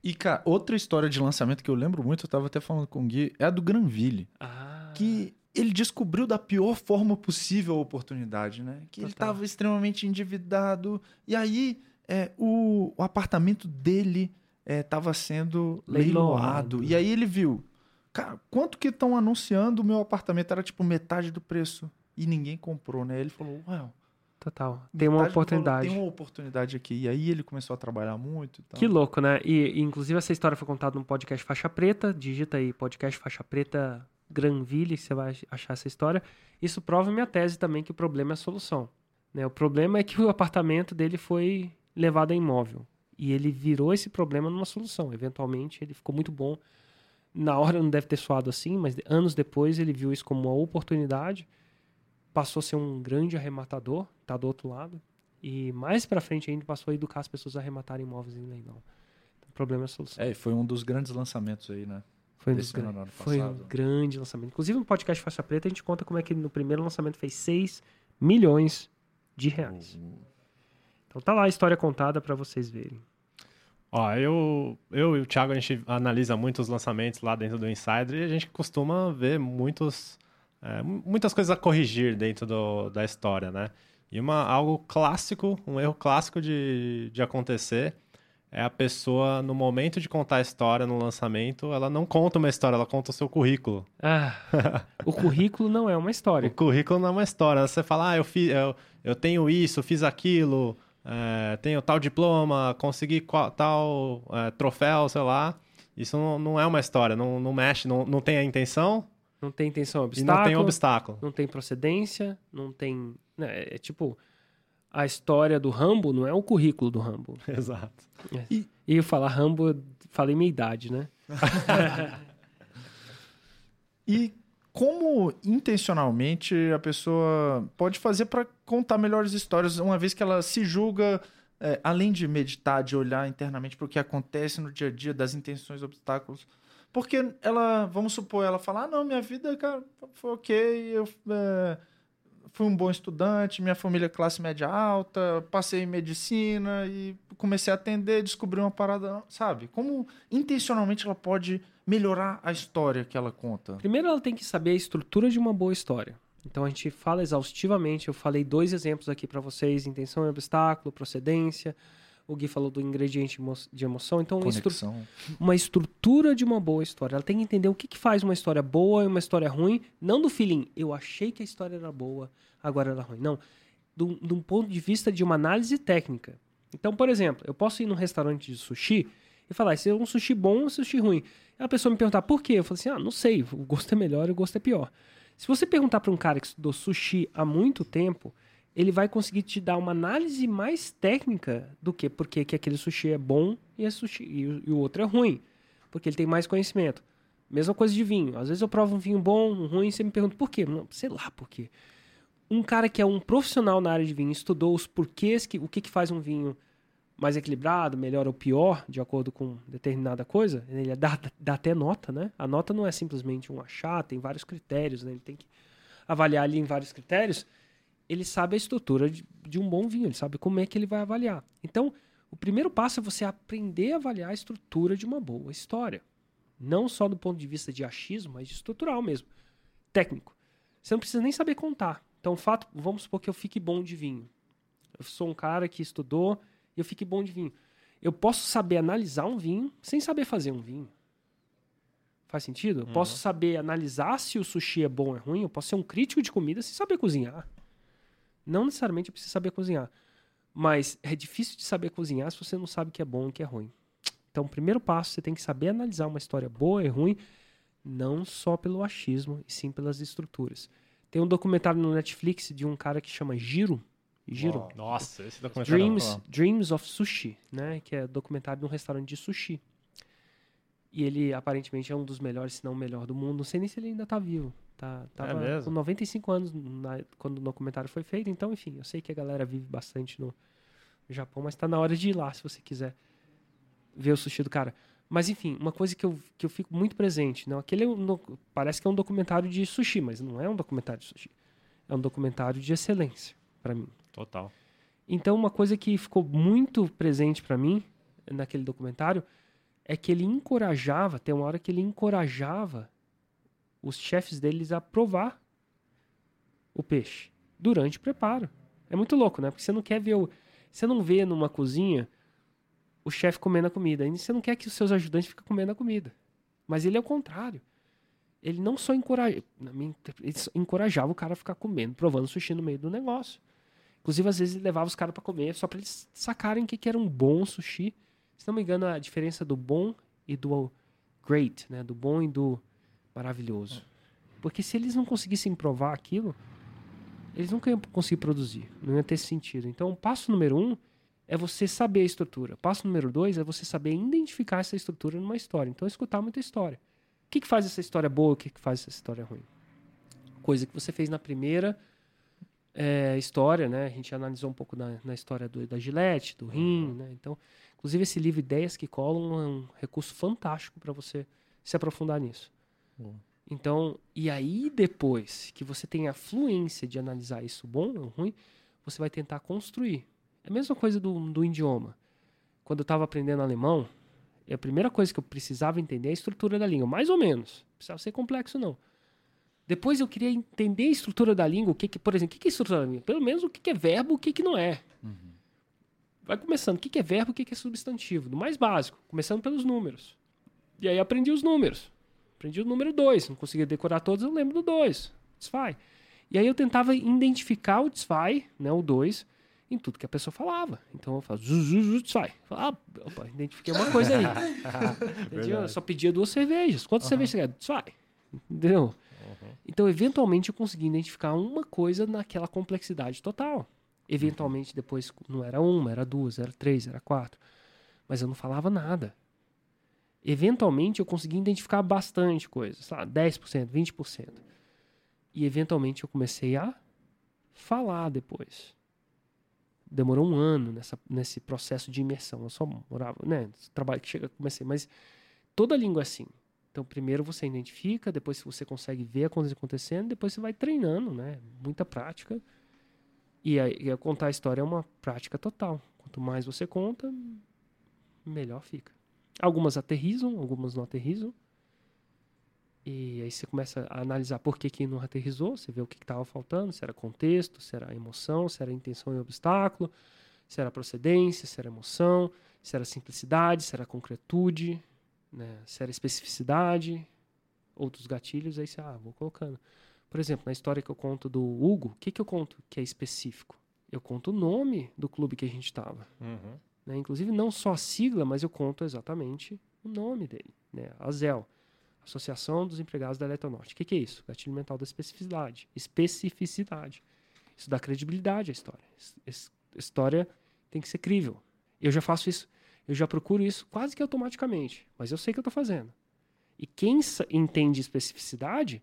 E, cara, outra história de lançamento que eu lembro muito, eu tava até falando com o Gui, é a do Granville. Ah. Que ele descobriu da pior forma possível a oportunidade, né? Que ele Total. estava extremamente endividado. E aí, é, o, o apartamento dele estava sendo leiloado. Leiloado. E aí ele viu, cara, quanto que estão anunciando o meu apartamento? Era tipo metade do preço. E ninguém comprou, né? Ele falou, ué, Total. Tem uma oportunidade. Tem uma oportunidade aqui. E aí ele começou a trabalhar muito e tal. Que louco, né? E, e, inclusive essa história foi contada no podcast Faixa Preta. Digita aí podcast Faixa Preta Granville, que você vai achar essa história. Isso prova minha tese também que o problema é a solução. Né? O problema é que o apartamento dele foi levado a imóvel. E ele virou esse problema numa solução. Eventualmente ele ficou muito bom. Na hora não deve ter soado assim, mas anos depois ele viu isso como uma oportunidade. Passou a ser um grande arrematador, tá do outro lado. E mais pra frente ainda passou a educar as pessoas a arrematarem imóveis em leilão. O problema é a solução. É, foi um dos grandes lançamentos aí, né? Foi, um desse dos ano, gran- ano foi um grande lançamento. Inclusive, no podcast Faixa Preta, a gente conta como é que no primeiro lançamento fez 6 milhões de reais. Então tá lá a história contada pra vocês verem. Ó, eu, eu e o Thiago, a gente analisa muitos lançamentos lá dentro do Insider e a gente costuma ver muitos, é, mu- muitas coisas a corrigir dentro do- da história, né? E uma, algo clássico, um erro clássico de, de acontecer é a pessoa, no momento de contar a história no lançamento, ela não conta uma história, ela conta o seu currículo. Ah, o currículo não é uma O história. currículo não é uma história. Você fala, ah, eu, fiz, eu, eu tenho isso, fiz aquilo, é, tenho tal diploma, consegui qual- tal é, troféu, sei lá. Isso não, não é uma história, não, não mexe, não, não tem a intenção Não tem intenção e obstáculo, não tem obstáculo. não tem procedência, não tem... né, É tipo, a história do Rambo não é o currículo do Rambo. Exato. E, eu falar Rambo, eu falei minha idade, né? E como intencionalmente a pessoa pode fazer para contar melhores histórias, uma vez que ela se julga, é, além de meditar, de olhar internamente para o que acontece no dia a dia, das intenções, obstáculos. Porque ela, vamos supor, ela fala: ah, não, minha vida, cara, foi ok, eu é, fui um bom estudante, minha família é classe média alta, passei em medicina e comecei a atender, descobri uma parada, sabe? Como intencionalmente ela pode melhorar a história que ela conta? Primeiro ela tem que saber a estrutura de uma boa história. Então a gente fala exaustivamente, eu falei dois exemplos aqui pra vocês, intenção e obstáculo, procedência. O Gui falou do ingrediente de emoção. Então, uma, estru- uma estrutura de uma boa história. Ela tem que entender o que, que faz uma história boa e uma história ruim, não do feeling, eu achei que a história era boa, agora ela é ruim. Não, de um ponto de vista de uma análise técnica. Então, por exemplo, eu posso ir num restaurante de sushi e falar, esse é um sushi bom ou um sushi ruim. Aí a pessoa me perguntar por quê? Eu falo assim, ah, não sei, o gosto é melhor e o gosto é pior. Se você perguntar para um cara que estudou sushi há muito tempo, ele vai conseguir te dar uma análise mais técnica do que porque que aquele sushi é bom e, sushi, e, e o outro é ruim. Porque ele tem mais conhecimento. Mesma coisa de vinho. Às vezes eu provo um vinho bom, um ruim, e você me pergunta por quê? Não, sei lá por quê. Um cara que é um profissional na área de vinho, estudou os porquês, que, o que, que faz um vinho mais equilibrado, melhor ou pior, de acordo com determinada coisa, ele dá, dá até nota, né? A nota não é simplesmente um achar, tem vários critérios, né? Ele tem que avaliar ali em vários critérios. Ele sabe a estrutura de, de um bom vinho, ele sabe como é que ele vai avaliar. Então, o primeiro passo é você aprender a avaliar a estrutura de uma boa história. Não só do ponto de vista de achismo, mas de estrutural mesmo. Técnico. Você não precisa nem saber contar. Então, fato, vamos supor que eu fique bom de vinho. Eu sou um cara que estudou e eu fique bom de vinho. Eu posso saber analisar um vinho sem saber fazer um vinho. Faz sentido? Eu posso saber analisar se o sushi é bom ou é ruim. Eu posso ser um crítico de comida sem saber cozinhar. Não necessariamente eu preciso saber cozinhar. Mas é difícil de saber cozinhar se você não sabe o que é bom e o que é ruim. Então, o primeiro passo, você tem que saber analisar uma história boa e ruim, não só pelo achismo, e sim pelas estruturas. Tem um documentário no Netflix de um cara que chama Giro. Giro. Uau. Nossa, esse documentário. Dreams, Dreams of Sushi, né? Que é documentário de um restaurante de sushi. E ele aparentemente é um dos melhores, se não o melhor do mundo. Não sei nem se ele ainda tá vivo. Tá, tava mesmo? com 95 anos na- quando o documentário foi feito. Então, enfim, eu sei que a galera vive bastante no Japão, mas tá na hora de ir lá, se você quiser ver o sushi do cara. Mas, enfim, uma coisa que eu, que eu fico muito presente. Não, aquele é um parece que é um documentário de sushi, mas não é um documentário de sushi. É um documentário de excelência, para mim. Total. Então, uma coisa que ficou muito presente para mim naquele documentário é que ele encorajava, tem uma hora que ele encorajava os chefes deles a provar o peixe durante o preparo. É muito louco, né? Porque você não quer ver o, você não vê numa cozinha o chefe comendo a comida, e você não quer que os seus ajudantes fiquem comendo a comida. Mas ele é o contrário. Ele não só encoraja, encorajava o cara a ficar comendo, provando sushi no meio do negócio. Inclusive, às vezes, ele levava os caras para comer só para eles sacarem o que, que era um bom sushi. Se não me engano, a diferença do bom e do great, né? Do bom e do maravilhoso. Porque se eles não conseguissem provar aquilo, eles nunca iam conseguir produzir. Não ia ter sentido. Então, o passo número um é você saber a estrutura. Passo número dois é você saber identificar essa estrutura numa história. Então, escutar muita história. O que, que faz essa história boa? O que, que faz essa história ruim? Coisa que você fez na primeira é, história, né? A gente analisou um pouco na, na história do, da Gillette, do rim, né? Então, inclusive esse livro Ideias que Colam é um recurso fantástico para você se aprofundar nisso. Então, e aí depois que você tem a fluência de analisar isso bom ou ruim, você vai tentar construir. É a mesma coisa do, do idioma. Quando eu estava aprendendo alemão, a primeira coisa que eu precisava entender é a estrutura da língua, mais ou menos. Não precisava ser complexo, não. Depois eu queria entender a estrutura da língua, o que, que por exemplo, o que, que é estrutura da língua? Pelo menos o que, que é verbo, o que, que não é. Uhum. Vai começando, o que, que é verbo, o que, que é substantivo, do mais básico, começando pelos números. E aí aprendi os números. Aprendi o número 2, não conseguia decorar todos, eu lembro do 2, desfai. E aí eu tentava identificar o desfai, né, o 2, em tudo que a pessoa falava. Então eu falo, zuzuzu, desfai. Ah, opa, identifiquei uma coisa aí. eu só pedia duas cervejas. Quantas uhum. cervejas você quer? Desfai. Entendeu? Uhum. Então, eventualmente, eu consegui identificar uma coisa naquela complexidade total. Eventualmente, depois, não era uma, era duas, era três, era quatro. Mas eu não falava nada. Eventualmente, eu consegui identificar bastante coisa, sei lá, 10%, 20%. E, eventualmente, eu comecei a falar depois. Demorou um ano nessa, nesse processo de imersão. Eu só morava, né? Trabalho que chega, comecei. Mas toda língua é assim. Então, primeiro você identifica, depois você consegue ver a coisa acontecendo, depois você vai treinando, né? Muita prática. E aí, contar a história é uma prática total. Quanto mais você conta, melhor fica. Algumas aterrizam, algumas não aterrizam. E aí você começa a analisar por que, que não aterrizou, você vê o que estava faltando, se era contexto, se era emoção, se era intenção e obstáculo, se era procedência, se era emoção, se era simplicidade, se era concretude, né? Se era especificidade, outros gatilhos, aí você, ah, vou colocando. Por exemplo, na história que eu conto do Hugo, o que, que eu conto que é específico? Eu conto o nome do clube que a gente estava. Uhum. Né? Inclusive, não só a sigla, mas eu conto exatamente o nome dele. Né? A ZEL, Associação dos Empregados da Eletronorte. O que, que é isso? Gatilho mental da especificidade. Especificidade. Isso dá credibilidade à história. A história tem que ser crível. Eu já faço isso eu já procuro isso quase que automaticamente, mas eu sei que eu estou fazendo. E quem entende especificidade,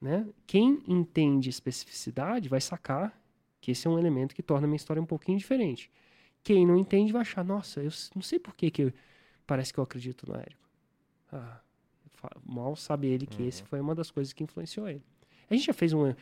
né? Quem entende especificidade vai sacar que esse é um elemento que torna a minha história um pouquinho diferente. Quem não entende vai achar, nossa, eu não sei por que, que eu, parece que eu acredito no Érico. Ah, mal sabe ele que uhum. esse foi uma das coisas que influenciou ele. A gente já fez um,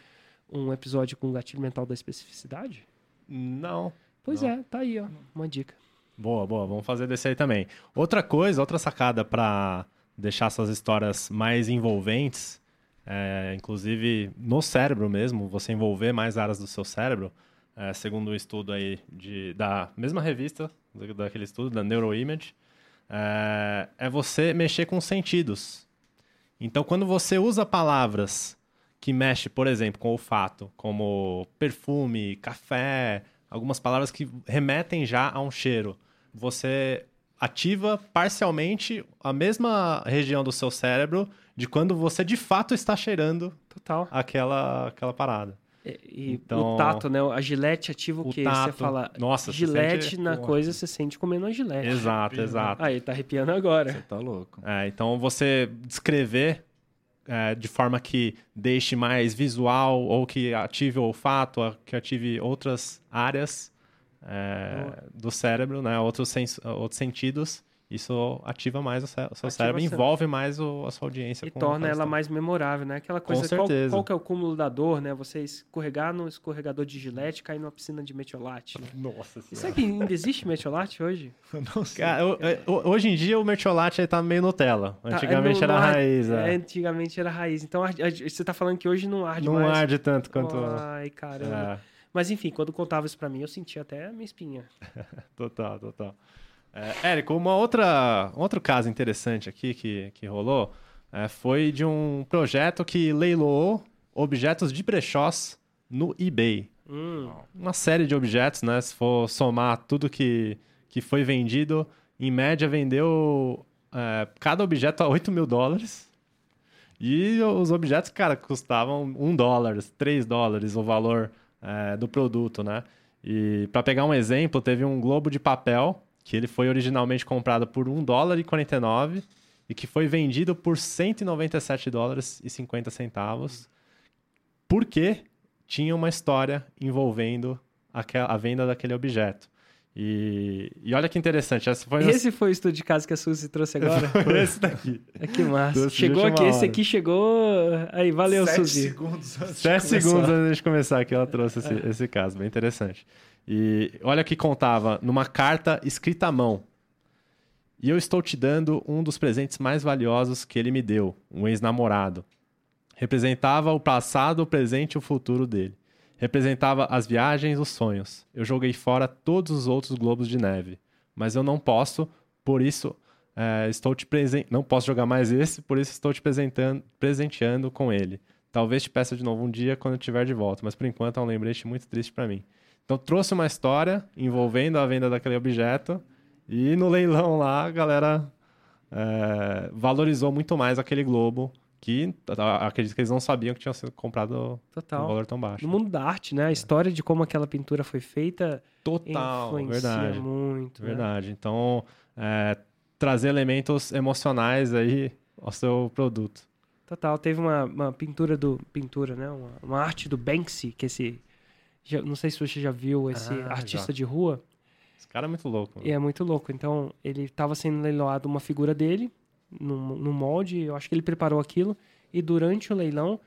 um episódio com o gatilho mental da especificidade? Não. Pois não. é, tá aí, ó, uma dica. Boa, boa. Vamos fazer desse aí também. Outra coisa, outra sacada para deixar essas histórias mais envolventes, é, inclusive no cérebro mesmo, você envolver mais áreas do seu cérebro, é, segundo o um estudo aí de, da mesma revista, daquele estudo, da Neuroimage, é, é você mexer com os sentidos. Então, quando você usa palavras que mexem, por exemplo, com o olfato, como perfume, café, algumas palavras que remetem já a um cheiro, você ativa parcialmente a mesma região do seu cérebro de quando você de fato está cheirando Total. aquela, aquela parada. E, e então, o tato, né? A gilete ativa o, o quê? Tato, você fala nossa, gilete sente... na Porra. coisa, você sente comendo a gilete. Exato, exato. Aí, tá arrepiando agora. Você tá louco. É, então você descrever é, de forma que deixe mais visual ou que ative o olfato, que ative outras áreas é, do cérebro, né? outros, sens outros sentidos isso ativa mais o, seu Ativa cérebro, envolve mais o- a sua audiência. E com torna ela mais memorável, né? Aquela coisa, qual, certeza. qual que é o cúmulo da dor, né? Você escorregar no escorregador de gilete e cair numa piscina de metiolate. né? Nossa Será que ainda existe metiolate hoje? Não sei. Cara, eu- eu- hoje em dia o mertiolate aí tá meio Nutella. Tá, Antigamente não- era não raiz. é, é. antigamente era raiz. Então você tá falando que hoje não arde Não mais. arde tanto quanto. Ai, caramba. É, Mas enfim, quando contava isso pra mim, eu sentia até a minha espinha. total, total. É, Érico, uma outra, um outro caso interessante aqui que, que rolou é, foi de um projeto que leiloou objetos de brechós no eBay. Hum, Uma série de objetos, né? Se for somar tudo que, que foi vendido, em média vendeu é, cada objeto a 8 mil dólares. E os objetos, cara, custavam 1 dólar, 3 dólares o valor é, do produto, né? E para pegar um exemplo, teve um globo de papel que ele foi originalmente comprado por 1 dólar e 49 e que foi vendido por 197 dólares e 50 centavos. Porque tinha uma história envolvendo a venda daquele objeto. E, e olha que interessante, essa foi Esse foi o estudo de casa que a Suzy trouxe agora? esse daqui. É que massa. Chegou de aqui, esse aqui chegou. Aí, valeu, Sete Suzy. segundos antes de Sete começar. segundos antes de começar aqui, ela trouxe esse, esse caso, bem interessante. E olha que contava numa carta escrita à mão. E eu estou te dando um dos presentes mais valiosos que ele me deu, um ex-namorado. Representava o passado, o presente e o futuro dele. Representava as viagens, os sonhos. Eu joguei fora todos os outros globos de neve. Mas eu não posso, por isso é, estou te presen... não posso jogar mais esse, por isso estou te presenteando com ele. Talvez te peça de novo um dia quando eu estiver de volta, mas por enquanto é um lembrete muito triste para mim. Então trouxe uma história envolvendo a venda daquele objeto e no leilão lá a galera é, valorizou muito mais aquele globo que acredito que eles não sabiam que tinha sido comprado um Total. valor tão baixo. No mundo da arte, né? A história de como aquela pintura foi feita Total, influencia verdade. muito. né? Verdade. Então, é, trazer elementos emocionais aí ao seu produto. Total. Teve uma, uma pintura do. Pintura, né? Uma, uma arte do Banksy, que esse. Já- não sei se você já viu esse Ah, artista já. de rua. Esse cara é muito louco. É muito louco. Então, ele estava sendo leiloado uma figura dele, num, num molde, eu acho que ele preparou aquilo, e durante o leilão,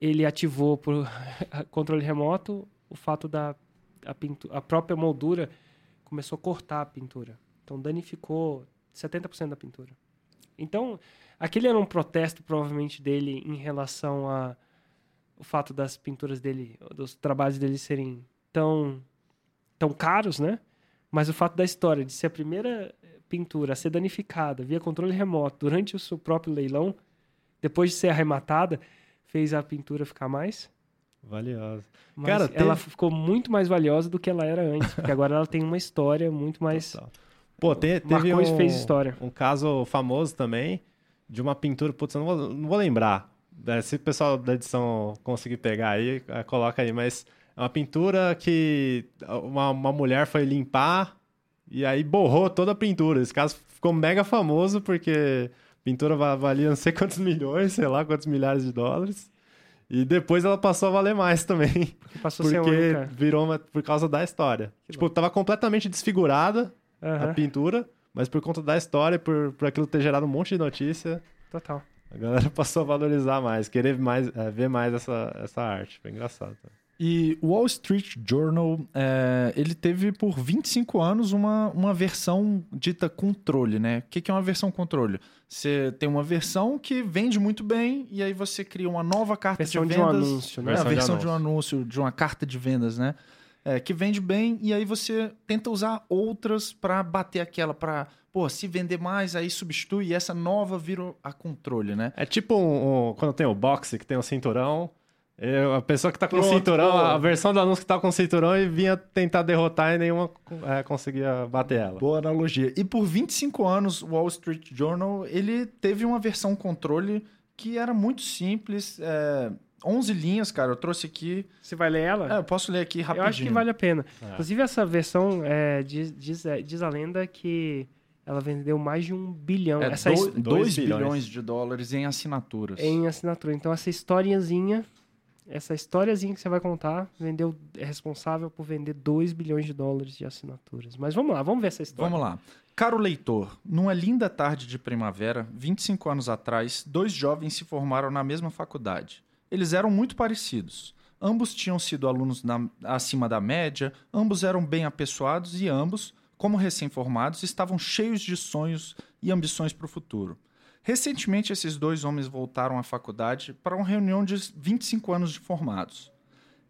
ele ativou por controle remoto o fato da a, a própria moldura começou a cortar a pintura. Então, danificou 70% da pintura. Então, aquele era um protesto, provavelmente, dele em relação a o fato das pinturas dele, dos trabalhos dele serem tão, tão caros, né? Mas o fato da história de ser a primeira pintura a ser danificada via controle remoto durante o seu próprio leilão, depois de ser arrematada, fez a pintura ficar mais. Valioso. Mas Cara, ela teve- ficou muito mais valiosa do que ela era antes, porque agora ela tem uma história muito mais. Total. Pô, tem, teve um, fez história. um caso famoso também de uma pintura, putz, eu não vou, não vou lembrar. É, Se o pessoal da edição conseguir pegar aí, é, coloca aí. Mas é uma pintura que uma, uma mulher foi limpar e aí borrou toda a pintura. Esse caso ficou mega famoso porque a pintura va- valia não sei quantos milhões, sei lá, quantos milhares de dólares. E depois ela passou a valer mais também. Passou a ser a Porque única. virou uma, por causa da história. Que tipo, tava completamente desfigurada Aham, a pintura, mas por conta da história, por, por aquilo ter gerado um monte de notícia, Total. A galera passou a valorizar mais, querer mais, é, ver mais essa, essa arte. Foi engraçado. E o Wall Street Journal, é, ele teve por 25 anos uma, uma versão dita controle, né? O que, que é uma versão controle? Você tem uma versão que vende muito bem e aí você cria uma nova carta Versão de de um vendas. anúncio, né? É, a Versão de versão de um anúncio, de uma carta de vendas, né? É, que vende bem e aí você tenta usar outras para bater aquela, para pô, se vender mais, aí substitui e essa nova vira a controle, né? É tipo um, um- quando tem o boxe, que tem o cinturão. eu- a pessoa que tá com o Pronto, cinturão, boa. a versão do anúncio que tá com o cinturão e vinha tentar derrotar e nenhuma é, conseguia bater ela. Boa analogia. E por 25 anos, o Wall Street Journal, ele teve uma versão controle que era muito simples, é, 11 linhas, cara, eu trouxe aqui. Você vai ler ela? É, eu posso ler aqui rapidinho. Eu acho que vale a pena. É. Inclusive, essa versão é, diz, diz, é, diz a lenda que ela vendeu mais de um bilhão. É, essa do- his- 2 bilhões. bilhões de dólares em assinaturas. em assinatura. Então, essa historiazinha Essa historiazinha que você vai contar vendeu, é responsável por vender 2 bilhões de dólares de assinaturas. Mas vamos lá, vamos ver essa história. Vamos lá. Caro leitor, numa linda tarde de primavera, 25 anos atrás, dois jovens se formaram na mesma faculdade. Eles eram muito parecidos. Ambos tinham sido alunos na- acima da média, ambos eram bem apessoados e ambos, como recém-formados, estavam cheios de sonhos e ambições para o futuro. Recentemente, esses dois homens voltaram à faculdade para uma reunião de 25 anos de formados.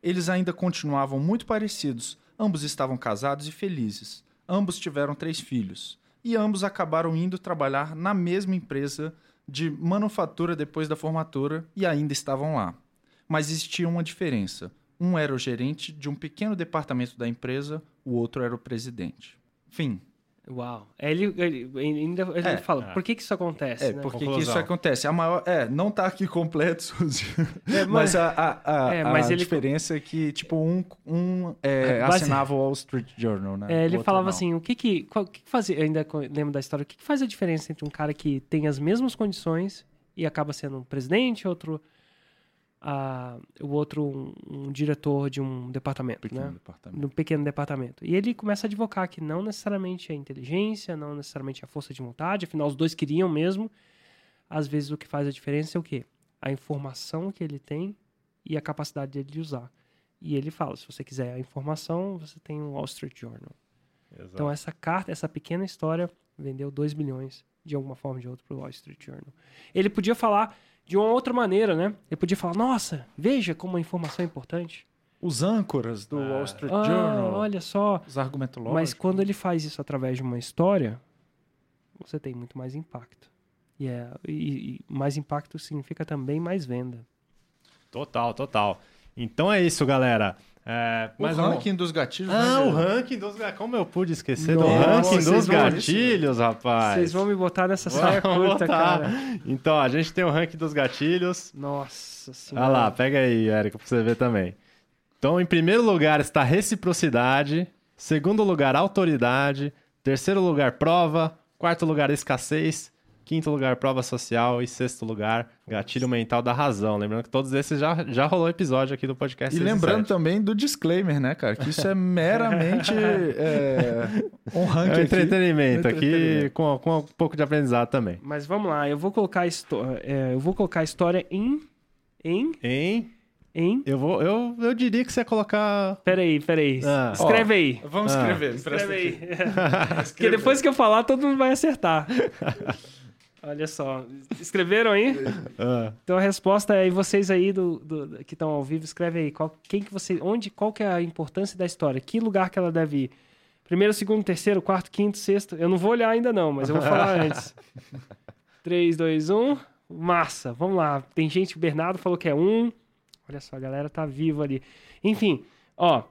Eles ainda continuavam muito parecidos, ambos estavam casados e felizes. Ambos tiveram três filhos. E ambos acabaram indo trabalhar na mesma empresa de manufatura depois da formatura e ainda estavam lá. Mas existia uma diferença. Um era o gerente de um pequeno departamento da empresa, o outro era o presidente. Fim. Uau. É, Ele, ele, ainda ele É, fala, por que, que isso acontece? É, né? por que que isso acontece? A maior, é, não tá aqui completo, Suzy. É, mas a, a, a, É, mas a ele- diferença é que, tipo, um, um é, Base- assinava o Wall Street Journal, né? É, ele falava não. assim, o que que, qual- que eu ainda lembro da história, o que que faz a diferença entre um cara que tem as mesmas condições e acaba sendo um presidente, outro, ah, o outro um, um diretor de um departamento, Pequeno né? departamento. no pequeno departamento. E ele começa a advocar que não necessariamente é inteligência, não necessariamente é a força de vontade, afinal os dois queriam mesmo. Às vezes o que faz a diferença é o quê? A informação que ele tem e a capacidade dele de usar. E ele fala, se você quiser a informação, você tem o Wall Street Journal. Exato. Então essa carta, essa pequena história vendeu 2 milhões de alguma forma ou de outra para o Wall Street Journal. Ele podia falar de uma outra maneira, né? Ele podia falar, nossa, veja como a informação é importante. Os âncoras do Ah. Wall Street Ah, Journal, olha só, os argumentológicos. mas quando ele faz isso através de uma história, você tem muito mais impacto. E, é, e- e mais impacto significa também mais venda. Total, total. Então é isso, galera. É, O mais um- ranking dos gatilhos, Ah, né, o ranking dos gatilhos. Como eu pude esquecer do Nossa, ranking vocês dos vão- gatilhos, rapaz? Vocês vão me botar nessa saia curta, botar. cara. Então, a gente tem o ranking dos gatilhos. Nossa Olha senhora. lá, pega aí, Érico, pra você ver também. Então, em primeiro lugar está reciprocidade. Segundo lugar, autoridade. Terceiro lugar, prova. Quarto lugar, escassez. Quinto lugar, prova social. E sexto lugar, gatilho mental da razão. Lembrando que todos esses já, já rolou episódio aqui do podcast. E 6 lembrando também do disclaimer, né, cara? Que isso é meramente é, um ranking É um aqui. entretenimento aqui, entretenimento. Com, com um pouco de aprendizado também. Mas vamos lá, eu vou colocar é, eu vou colocar a história em. Em. Hein? Em. Eu, vou, eu, eu diria que você ia colocar. Peraí, peraí. Ah. Escreve aí. Vamos Ah. escrever, Escreve aí. aqui. Porque depois que eu falar, todo mundo vai acertar. Olha só. Escreveram aí? Ah, Então a resposta é e vocês aí do, do- que estão ao vivo, escreve aí. Qual, quem que você, onde, qual que é a importância da história? Que lugar que ela deve ir? Primeiro, segundo, terceiro, quarto, quinto, sexto. Eu não vou olhar ainda não, mas eu vou falar antes. 3, 2, 1. Massa. Vamos lá. Tem gente, o Bernardo falou que é um. Olha só, a galera tá viva ali. Enfim, ó.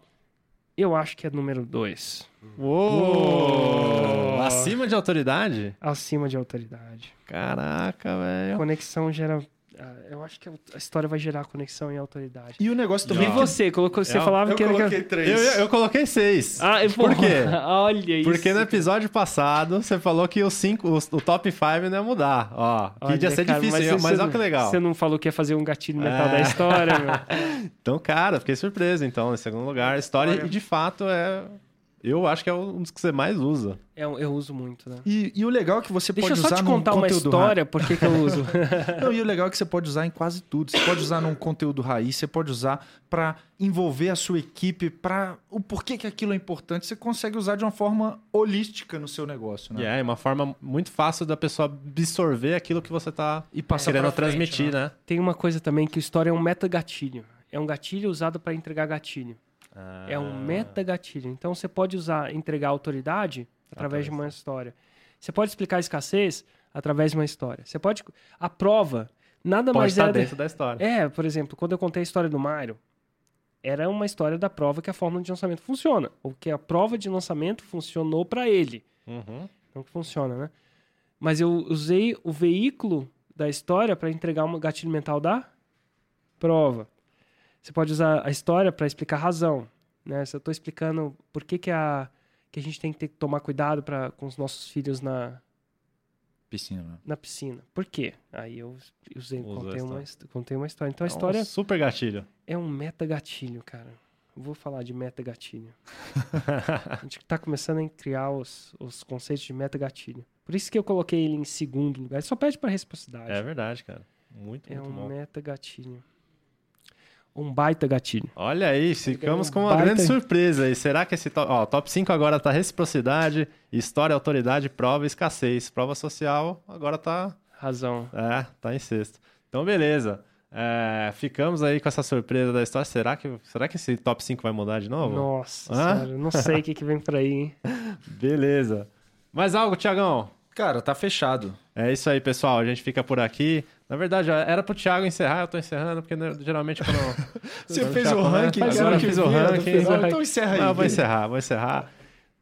Eu acho que é número 2. Uou! Acima de autoridade? Acima de autoridade. Caraca, velho. Conexão gera. Ah, Eu acho que a história vai gerar conexão e autoridade. E o negócio E também... que- você? Colocou, você Eu- falava Eu que era. coloquei três. Eu, eu coloquei seis. Ah, eu- Por quê? Olha isso. Porque no episódio passado você falou que os cinco, os- o top 5 não ia mudar. Ó, que Olha, ia ser cara, difícil, mas, mas olha que legal. Você não falou que ia fazer um gatilho mental É. da história, meu. Então, cara, fiquei surpreso, então, em segundo lugar. História, História. e de fato, é. Eu acho que é um dos que você mais usa. É, eu uso muito, né? E, e o legal é que você Deixa eu pode só usar te num contar uma história, por que eu uso. Não, e o legal é que você pode usar em quase tudo. Você pode usar num conteúdo raiz, você pode usar para envolver a sua equipe, para o porquê que aquilo é importante. Você consegue usar de uma forma holística no seu negócio, E né? é uma forma muito fácil da pessoa absorver aquilo que você tá E passar querendo frente, transmitir, né? Tem uma coisa também que o história é um meta-gatilho. É um gatilho usado para entregar gatilho. É Ah. um meta-gatilho. Então você pode usar, entregar autoridade através de uma história. Você pode explicar a escassez através de uma história. Você pode. A prova nada Pode mais estar é. dentro da história. É, por exemplo, quando eu contei a história do Mário, era uma história da prova que a fórmula de lançamento funciona. Ou que a prova de lançamento funcionou para ele. Uhum. Não que funciona, né? Mas eu usei o veículo da história para entregar um gatilho mental da prova. Você pode usar a história para explicar a razão. Né? Se eu estou explicando por que, que, a, que a gente tem que ter que tomar cuidado pra, com os nossos filhos na Piscina. né? na piscina. Por quê? Aí eu usei, contei, uma, história. contei uma história. Então a É um história super gatilho. é um meta gatilho, cara. Eu Vou falar de meta gatilho. a gente tá começando a criar os, os conceitos de meta gatilho. Por isso que eu coloquei ele em segundo lugar. Ele só pede para reciprocidade. É verdade, cara. Muito, É muito um bom. meta gatilho. Um baita gatilho. Olha aí, ficamos com uma baita- grande surpresa aí. Será que esse top, ó, top 5 agora tá reciprocidade, história, autoridade, prova e escassez. Prova social agora tá, Razão. é, tá em sexto. Então, beleza. É, ficamos aí com essa surpresa da história. Será que, será que esse top 5 vai mudar de novo? Nossa Hã? eu não sei o que, que vem por aí, hein? Beleza. Mais algo, Tiagão? Cara, tá fechado. É isso aí, pessoal. A gente fica por aqui. Na verdade, era pro Thiago encerrar, eu tô encerrando, porque né, geralmente quando. Você quando fez o ranking, Agora cara, eu que fiz o ranking. fez o ranking. Então encerra aí. Não, vou encerrar, vou encerrar.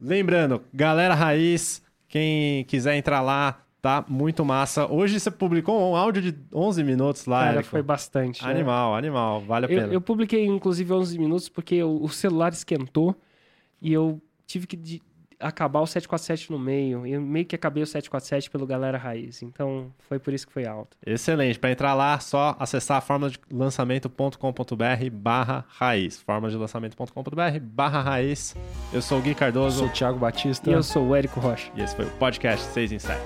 Lembrando, galera raiz, quem quiser entrar lá, tá muito massa. Hoje você publicou um áudio de 11 minutos lá, Cara, Érico. foi bastante. né? Animal, animal, vale a pena. Eu, eu publiquei, inclusive, 11 minutos porque o, o celular esquentou e eu tive que de- acabar o 747 no meio. Eu meio que acabei o 747 pelo Galera Raiz. Então, foi por isso que foi alto. Excelente. Para entrar lá, só acessar a forma de lançamento.com.br barra raiz. Forma de lançamento.com.br barra raiz. Eu sou o Gui Eu Cardoso sou o Thiago Batista. E eu sou o Érico Rocha. e esse foi o podcast 6 em 7.